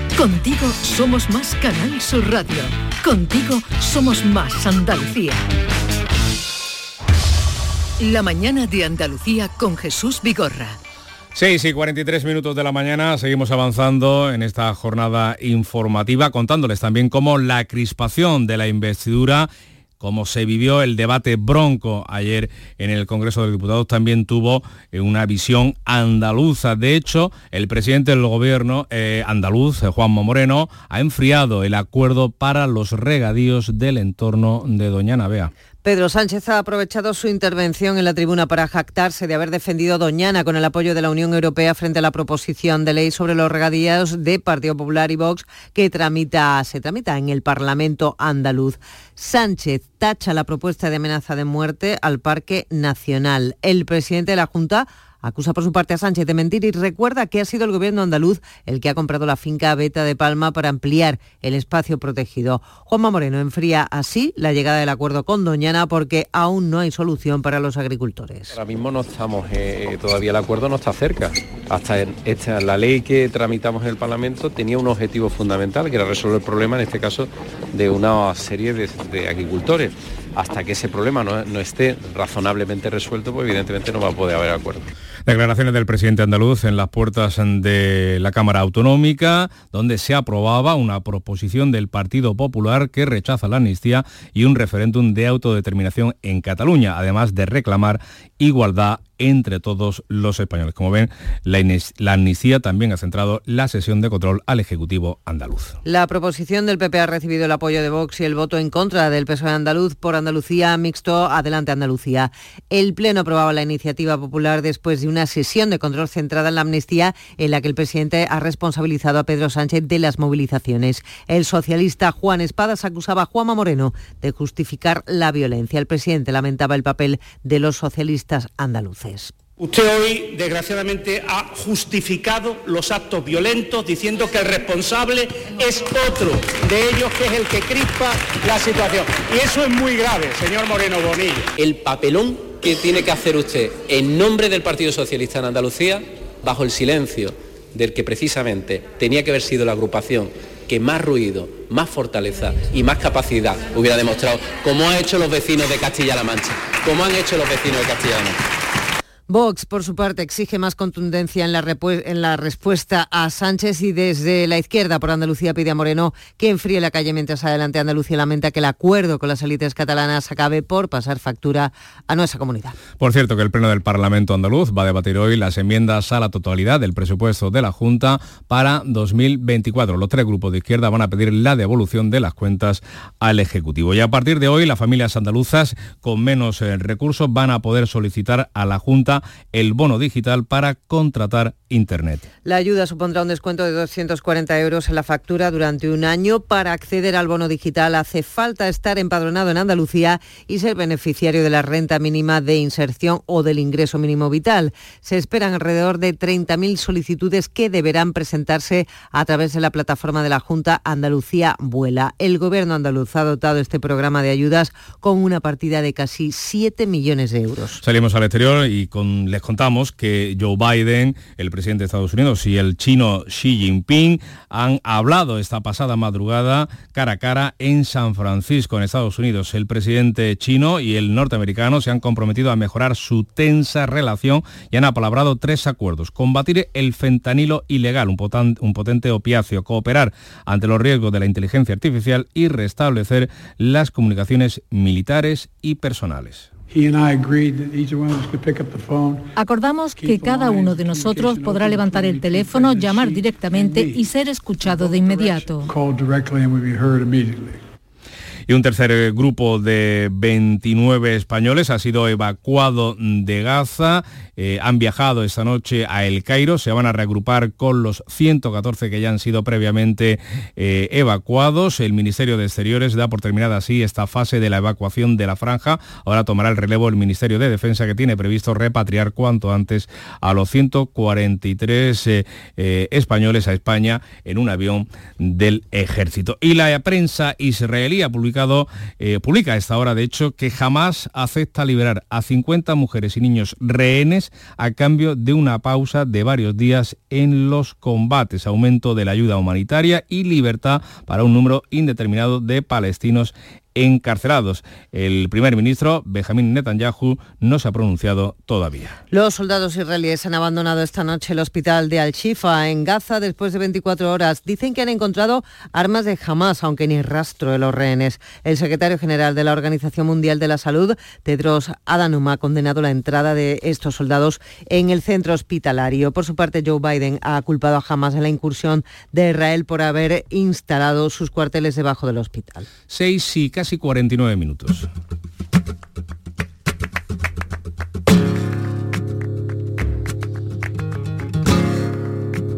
Contigo somos más Canal Sur Radio. Contigo somos más Andalucía. La mañana de Andalucía con Jesús Vigorra. 6 y 43 minutos de la mañana, seguimos avanzando en esta jornada informativa, contándoles también cómo la crispación de la investidura como se vivió el debate bronco ayer en el Congreso de Diputados, también tuvo eh, una visión andaluza. De hecho, el presidente del gobierno eh, andaluz, eh, Juanmo Moreno, ha enfriado el acuerdo para los regadíos del entorno de Doña Navea. Pedro Sánchez ha aprovechado su intervención en la tribuna para jactarse de haber defendido Doñana con el apoyo de la Unión Europea frente a la proposición de ley sobre los regadíos de Partido Popular y Vox que tramita, se tramita en el Parlamento andaluz. Sánchez tacha la propuesta de amenaza de muerte al Parque Nacional. El presidente de la Junta acusa por su parte a Sánchez de mentir y recuerda que ha sido el gobierno andaluz el que ha comprado la finca Beta de Palma para ampliar el espacio protegido. Juanma Moreno enfría así la llegada del acuerdo con Doñana porque aún no hay solución para los agricultores. Ahora mismo no estamos, eh, todavía el acuerdo no está cerca. Hasta esta, la ley que tramitamos en el Parlamento tenía un objetivo fundamental, que era resolver el problema, en este caso, de una serie de, agricultores. Hasta que ese problema no, no esté razonablemente resuelto, pues evidentemente no va a poder haber acuerdo. Declaraciones del presidente andaluz en las puertas de la Cámara Autonómica, donde se aprobaba una proposición del Partido Popular que rechaza la amnistía y un referéndum de autodeterminación en Cataluña, además de reclamar igualdad entre todos los españoles. Como ven, la, amnistía también ha centrado la sesión de control al Ejecutivo andaluz. La proposición del PP ha recibido el apoyo de Vox y el voto en contra del PSOE andaluz por Andalucía mixto Adelante Andalucía. El Pleno aprobaba la iniciativa popular después de una sesión de control centrada en la amnistía en la que el presidente ha responsabilizado a Pedro Sánchez de las movilizaciones. El socialista Juan Espadas acusaba a Juanma Moreno de justificar la violencia. El presidente lamentaba el papel de los socialistas andaluces. Usted hoy, desgraciadamente, ha justificado los actos violentos diciendo que el responsable es otro de ellos, que es el que crispa la situación. Y eso es muy grave, señor Moreno Bonilla. El papelón que tiene que hacer usted en nombre del Partido Socialista en Andalucía, bajo el silencio del que precisamente tenía que haber sido la agrupación que más ruido, más fortaleza y más capacidad hubiera demostrado, como han hecho los vecinos de Castilla-La Mancha, como han hecho los vecinos de Castilla-La Mancha. Vox, por su parte, exige más contundencia en la, respuesta a Sánchez y desde la izquierda por Andalucía pide a Moreno que enfríe la calle mientras adelante Andalucía lamenta que el acuerdo con las élites catalanas acabe por pasar factura a nuestra comunidad. Por cierto, que el Pleno del Parlamento andaluz va a debatir hoy las enmiendas a la totalidad del presupuesto de la Junta para 2024. Los tres grupos de izquierda van a pedir la devolución de las cuentas al Ejecutivo. Y a partir de hoy, las familias andaluzas con menos eh, recursos van a poder solicitar a la Junta el bono digital para contratar Internet. La ayuda supondrá un descuento de 240 euros en la factura durante un año. Para acceder al bono digital hace falta estar empadronado en Andalucía y ser beneficiario de la renta mínima de inserción o del ingreso mínimo vital. Se esperan alrededor de 30.000 solicitudes que deberán presentarse a través de la plataforma de la Junta Andalucía Vuela. El gobierno andaluz ha dotado este programa de ayudas con una partida de casi 7 millones de euros. Salimos al exterior y con les contamos que Joe Biden, el presidente de Estados Unidos, y el chino Xi Jinping han hablado esta pasada madrugada cara a cara en San Francisco, en Estados Unidos. El presidente chino y el norteamericano se han comprometido a mejorar su tensa relación y han apalabrado tres acuerdos. Combatir el fentanilo ilegal, un, un potente opiáceo, cooperar ante los riesgos de la inteligencia artificial y restablecer las comunicaciones militares y personales. Acordamos que cada uno de nosotros podrá levantar el teléfono, llamar directamente y ser escuchado de inmediato. Y un tercer grupo de 29 españoles ha sido evacuado de Gaza. Eh, han viajado esta noche a El Cairo. Se van a reagrupar con los 114 que ya han sido previamente eh, evacuados. El Ministerio de Exteriores da por terminada así esta fase de la evacuación de la franja. Ahora tomará el relevo el Ministerio de Defensa que tiene previsto repatriar cuanto antes a los 143 eh, españoles a España en un avión del ejército. Y la prensa israelí ha publicado eh, publica a esta hora, de hecho, que jamás acepta liberar a 50 mujeres y niños rehenes a cambio de una pausa de varios días en los combates, aumento de la ayuda humanitaria y libertad para un número indeterminado de palestinos encarcelados. El primer ministro, Benjamín Netanyahu, no se ha pronunciado todavía. Los soldados israelíes han abandonado esta noche el hospital de Al-Shifa en Gaza después de 24 horas. Dicen que han encontrado armas de Hamas, aunque ni rastro de los rehenes. El secretario general de la Organización Mundial de la Salud, Tedros Adhanom, ha condenado la entrada de estos soldados en el centro hospitalario. Por su parte, Joe Biden ha culpado a Hamas en la incursión de Israel por haber instalado sus cuarteles debajo del hospital. Seis y casi 49 minutos.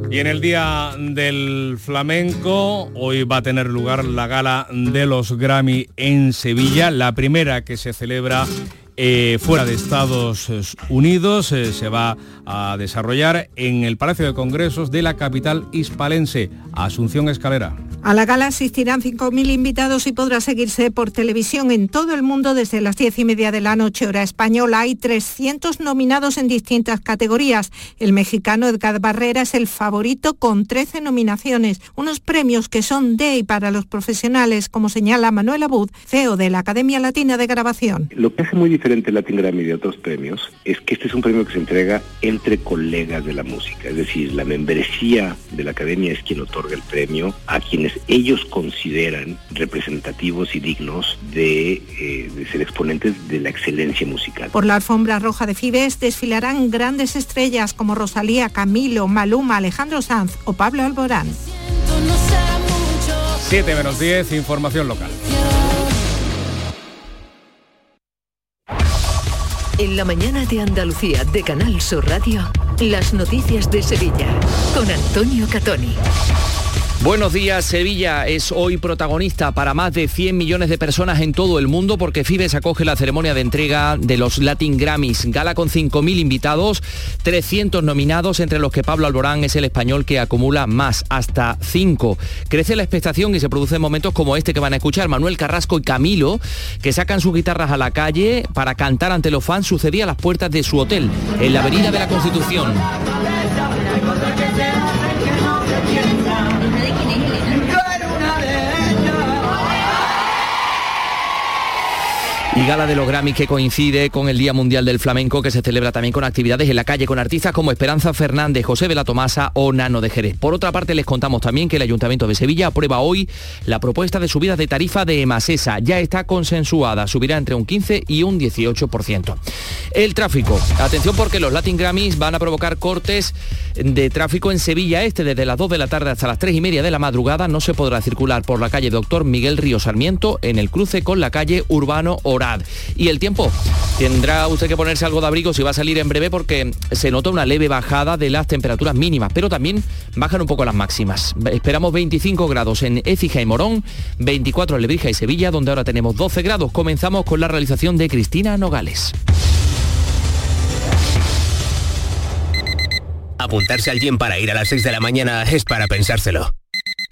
Y en el Día del Flamenco, hoy va a tener lugar la gala de los Grammy en Sevilla, la primera que se celebra eh, fuera de Estados Unidos. Eh, se va a desarrollar en el Palacio de Congresos de la capital hispalense, Asunción Escalera. A la gala asistirán 5.000 invitados y podrá seguirse por televisión en todo el mundo desde las 10 y media de la noche hora española. Hay 300 nominados en distintas categorías. El mexicano Edgar Barrera es el favorito con 13 nominaciones, unos premios que son de y para los profesionales, como señala Manuel Abud, CEO de la Academia Latina de Grabación. Lo que hace muy diferente el Latin Grammy de otros premios es que este es un premio que se entrega entre colegas de la música, es decir, la membresía de la Academia es quien otorga el premio a quienes ellos consideran representativos y dignos de, eh, de ser exponentes de la excelencia musical. Por la alfombra roja de Fibes desfilarán grandes estrellas como Rosalía, Camilo, Maluma, Alejandro Sanz o Pablo Alborán. 7 menos 10, información local. En la mañana de Andalucía de Canal Sur Radio, las noticias de Sevilla con Antonio Catoni. Buenos días, Sevilla es hoy protagonista para más de 100 millones de personas en todo el mundo porque Fibes acoge la ceremonia de entrega de los Latin Grammys, gala con 5.000 invitados, 300 nominados, entre los que Pablo Alborán es el español que acumula más, hasta 5. Crece la expectación y se producen momentos como este que van a escuchar Manuel Carrasco y Camilo, que sacan sus guitarras a la calle para cantar ante los fans, sucedía a las puertas de su hotel, en la Avenida de la Constitución. Gala de los Grammys que coincide con el Día Mundial del Flamenco que se celebra también con actividades en la calle con artistas como Esperanza Fernández, José Vela Tomasa o Nano de Jerez. Por otra parte les contamos también que el Ayuntamiento de Sevilla aprueba hoy la propuesta de subida de tarifa de Emasesa. Ya está consensuada, subirá entre un 15 y un 18%. El tráfico. Atención porque los Latin Grammys van a provocar cortes de tráfico en Sevilla Este desde las 2 de la tarde hasta las 3 y media de la madrugada. No se podrá circular por la calle Doctor Miguel Río Sarmiento en el cruce con la calle Urbano Oral. Y el tiempo, tendrá usted que ponerse algo de abrigo si va a salir en breve porque se nota una leve bajada de las temperaturas mínimas, pero también bajan un poco las máximas. Esperamos 25 grados en Écija y Morón, 24 en Lebrija y Sevilla, donde ahora tenemos 12 grados. Comenzamos con la realización de Cristina Nogales. Apuntarse al gym para ir a las 6 de la mañana es para pensárselo.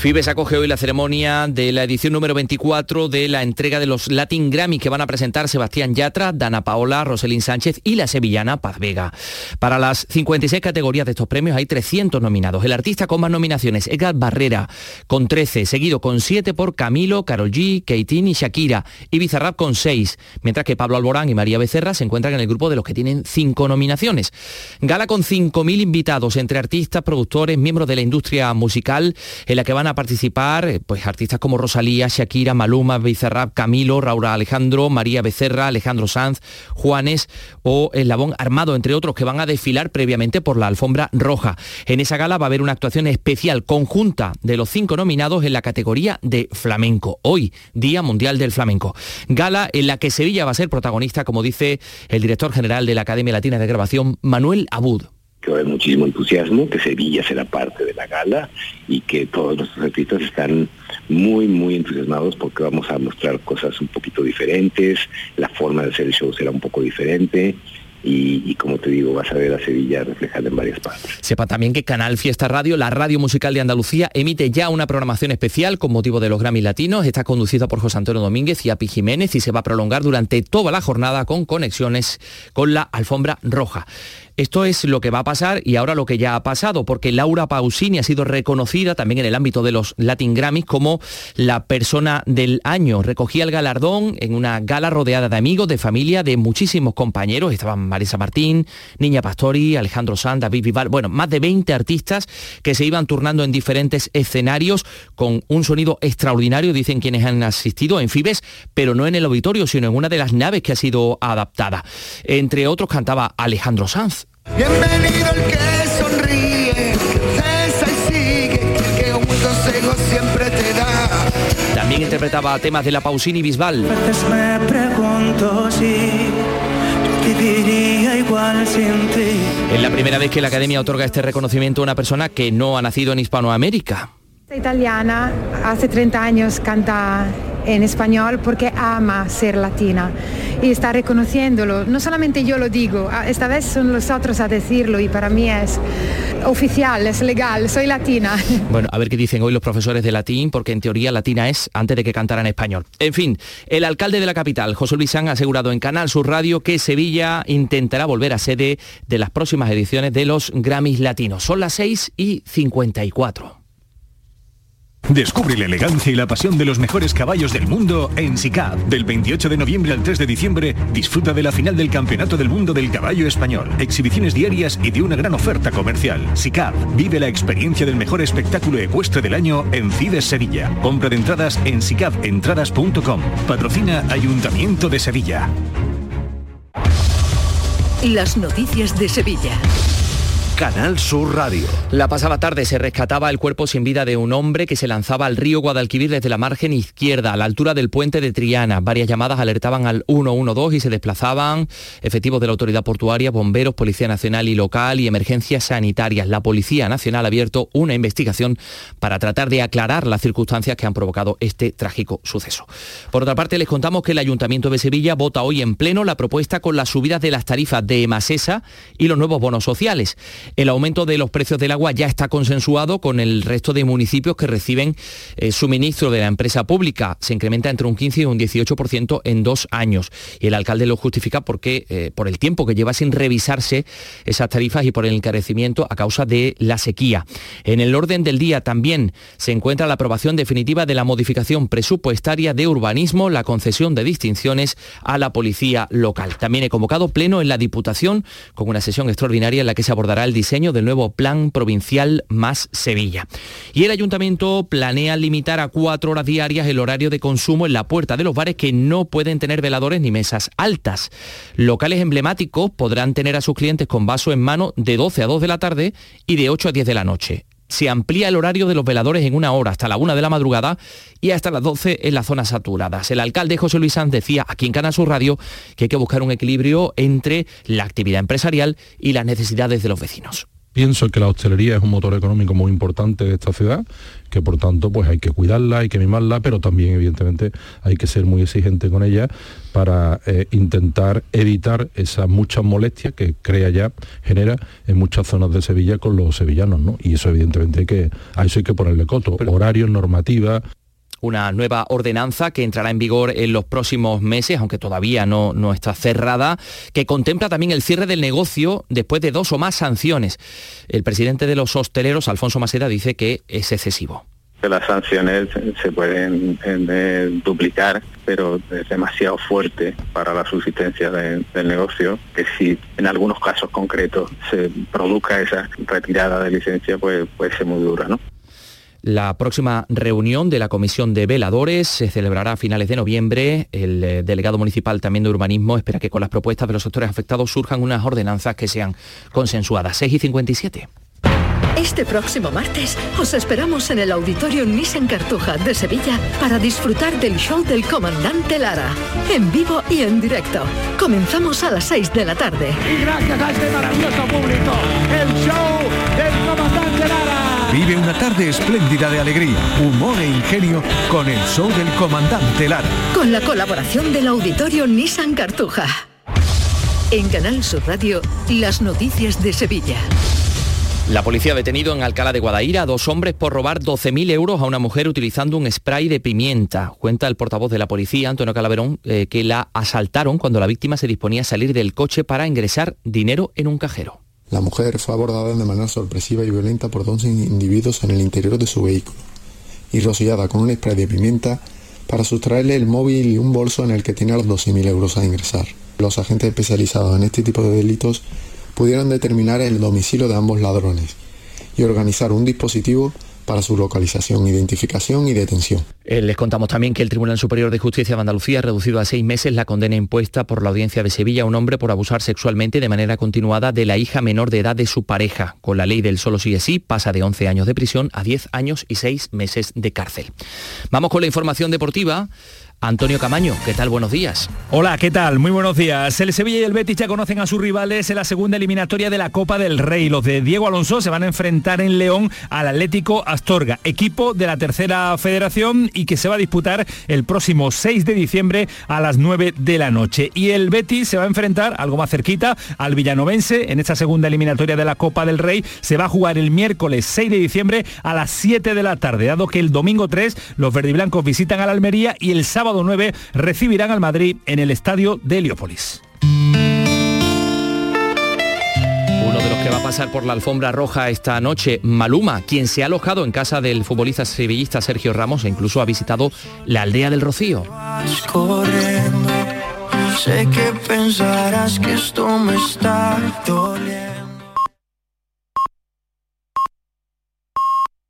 Fibes acoge hoy la ceremonia de la edición número 24 de la entrega de los Latin Grammy que van a presentar Sebastián Yatra, Dana Paola, Roselín Sánchez y la sevillana Paz Vega. Para las 56 categorías de estos premios hay 300 nominados. El artista con más nominaciones, Edgar Barrera, con 13, seguido con 7 por Camilo, Carol G, Keitín y Shakira, y Bizarrap con 6, mientras que Pablo Alborán y María Becerra se encuentran en el grupo de los que tienen 5 nominaciones. Gala con 5.000 invitados entre artistas, productores, miembros de la industria musical, en la que van a a participar eh, pues artistas como Rosalía, Shakira, Maluma, Bizarrap, Camilo, Raura Alejandro, María Becerra, Alejandro Sanz, Juanes o Eslabón Armado, entre otros, que van a desfilar previamente por la alfombra roja. En esa gala va a haber una actuación especial conjunta de los cinco nominados en la categoría de flamenco. Hoy, Día Mundial del Flamenco. Gala en la que Sevilla va a ser protagonista, como dice el director general de la Academia Latina de Grabación, Manuel Abud que va a haber muchísimo entusiasmo, que Sevilla será parte de la gala y que todos nuestros artistas están muy, muy entusiasmados porque vamos a mostrar cosas un poquito diferentes, la forma de hacer el show será un poco diferente. Y, como te digo, vas a ver a Sevilla reflejada en varias partes. Sepa también que Canal Fiesta Radio, la radio musical de Andalucía, emite ya una programación especial con motivo de los Grammy Latinos. Está conducida por José Antonio Domínguez y Api Jiménez y se va a prolongar durante toda la jornada con conexiones con la alfombra roja. Esto es lo que va a pasar y ahora lo que ya ha pasado, porque Laura Pausini ha sido reconocida también en el ámbito de los Latin Grammys como la persona del año. Recogía el galardón en una gala rodeada de amigos, de familia, de muchísimos compañeros. Estaban Marisa Martín, Niña Pastori, Alejandro Sanz, David Vival, bueno, más de 20 artistas que se iban turnando en diferentes escenarios con un sonido extraordinario, dicen quienes han asistido en Fibes, pero no en el auditorio, sino en una de las naves que ha sido adaptada. Entre otros cantaba Alejandro Sanz. Bienvenido el que sonríe, cesa y sigue, que un consejo se interpretaba temas de la Pausini Bisbal. me pregunto si yo viviría igual sin ti. Es la primera vez que la Academia otorga este reconocimiento a una persona que no ha nacido en Hispanoamérica. Italiana hace 30 años canta en español porque ama ser latina y está reconociéndolo. No solamente yo lo digo, a- esta vez son los otros a decirlo y para mí es oficial, es legal, soy latina. *laughs* Bueno, a ver qué dicen hoy los profesores de latín, porque en teoría latina es antes de que cantara en español. En fin, el alcalde de la capital, José Luis San, ha asegurado en Canal Sur Radio que Sevilla intentará volver a sede de las próximas ediciones de los Grammys Latinos. Son las 6 y 54. Descubre la elegancia y la pasión de los mejores caballos del mundo en SICAP. Del 28 de noviembre al 3 de diciembre, disfruta de la final del Campeonato del Mundo del Caballo Español. Exhibiciones diarias y de una gran oferta comercial. SICAP. Vive la experiencia del mejor espectáculo ecuestre del año en Cides Sevilla. Compra de entradas en sicapentradas.com. Patrocina Ayuntamiento de Sevilla. Las noticias de Sevilla. Canal Sur Radio. La pasada tarde se rescataba el cuerpo sin vida de un hombre que se lanzaba al río Guadalquivir desde la margen izquierda, a la altura del puente de Triana. Varias llamadas alertaban al 112 y se desplazaban efectivos de la autoridad portuaria, bomberos, Policía Nacional y local y emergencias sanitarias. La Policía Nacional ha abierto una investigación para tratar de aclarar las circunstancias que han provocado este trágico suceso. Por otra parte, les contamos que el Ayuntamiento de Sevilla vota hoy en pleno la propuesta con las subidas de las tarifas de Emasesa y los nuevos bonos sociales. El aumento de los precios del agua ya está consensuado con el resto de municipios que reciben eh, suministro de la empresa pública. Se incrementa entre un 15 y un 18% en dos años. Y el alcalde lo justifica porque, eh, por el tiempo que lleva sin revisarse esas tarifas y por el encarecimiento a causa de la sequía. En el orden del día también se encuentra la aprobación definitiva de la modificación presupuestaria de urbanismo, la concesión de distinciones a la policía local. También he convocado pleno en la Diputación con una sesión extraordinaria en la que se abordará el diseño del nuevo Plan Provincial Más Sevilla. Y el Ayuntamiento planea limitar a cuatro horas diarias el horario de consumo en la puerta de los bares que no pueden tener veladores ni mesas altas. Locales emblemáticos podrán tener a sus clientes con vaso en mano de 12 a 2 de la tarde y de 8 a 10 de la noche se amplía el horario de los veladores en una hora hasta la una de la madrugada y hasta las 12 en las zonas saturadas. El alcalde José Luis Sanz decía aquí en Canal Sur Radio que hay que buscar un equilibrio entre la actividad empresarial y las necesidades de los vecinos. Pienso que la hostelería es un motor económico muy importante de esta ciudad, que por tanto pues hay que cuidarla, hay que mimarla, pero también evidentemente hay que ser muy exigente con ella para eh, intentar evitar esas muchas molestias que crea ya, genera en muchas zonas de Sevilla con los sevillanos, ¿no? Y eso evidentemente hay que, a eso hay que ponerle coto, horarios, normativa, una nueva ordenanza que entrará en vigor en los próximos meses, aunque todavía no, no está cerrada, que contempla también el cierre del negocio después de dos o más sanciones. El presidente de los hosteleros, Alfonso Maseda, dice que es excesivo. las sanciones se pueden eh, duplicar, pero es demasiado fuerte para la subsistencia de- del negocio, que si en algunos casos concretos se produzca esa retirada de licencia, pues puede ser muy dura, ¿no? La próxima reunión de la Comisión de Veladores se celebrará a finales de noviembre. El eh, delegado municipal también de urbanismo espera que con las propuestas de los sectores afectados surjan unas ordenanzas que sean consensuadas. 6 y 57. Este próximo martes os esperamos en el Auditorio Nissan Cartuja de Sevilla para disfrutar del show del comandante Lara, en vivo y en directo. Comenzamos a las 6 de la tarde. Y gracias a este maravilloso público, el show. Vive una tarde espléndida de alegría, humor e ingenio con el show del comandante Lara. Con la colaboración del Auditorio Nissan Cartuja. En Canal Sur Radio, las noticias de Sevilla. La policía ha detenido en Alcalá de Guadaira a dos hombres por robar 12.000 euros a una mujer utilizando un spray de pimienta. Cuenta el portavoz de la policía, Antonio Calaverón, eh, que la asaltaron cuando la víctima se disponía a salir del coche para ingresar dinero en un cajero. La mujer fue abordada de manera sorpresiva y violenta por dos individuos en el interior de su vehículo y rociada con un spray de pimienta para sustraerle el móvil y un bolso en el que tenía los 12.000 euros a ingresar. Los agentes especializados en este tipo de delitos pudieron determinar el domicilio de ambos ladrones y organizar un dispositivo para su localización, identificación y detención. Eh, les contamos también que el Tribunal Superior de Justicia de Andalucía ha reducido a seis meses la condena impuesta por la audiencia de Sevilla a un hombre por abusar sexualmente de manera continuada de la hija menor de edad de su pareja. Con la ley del solo sigue sí, pasa de 11 años de prisión a 10 años y 6 meses de cárcel. Vamos con la información deportiva. Antonio Camaño, ¿qué tal? Buenos días. Hola, ¿qué tal? Muy buenos días. El Sevilla y el Betis ya conocen a sus rivales en la segunda eliminatoria de la Copa del Rey. Los de Diego Alonso se van a enfrentar en León al Atlético Astorga, equipo de la tercera federación y que se va a disputar el próximo 6 de diciembre a las 9 de la noche. Y el Betis se va a enfrentar, algo más cerquita, al Villanovense en esta segunda eliminatoria de la Copa del Rey. Se va a jugar el miércoles 6 de diciembre a las 7 de la tarde, dado que el domingo 3 los verdiblancos visitan a la Almería y el sábado 9 recibirán al Madrid en el estadio de Heliópolis. Uno de los que va a pasar por la alfombra roja esta noche, Maluma, quien se ha alojado en casa del futbolista sevillista Sergio Ramos e incluso ha visitado la aldea del Rocío. Sé que pensarás que esto me está doliendo.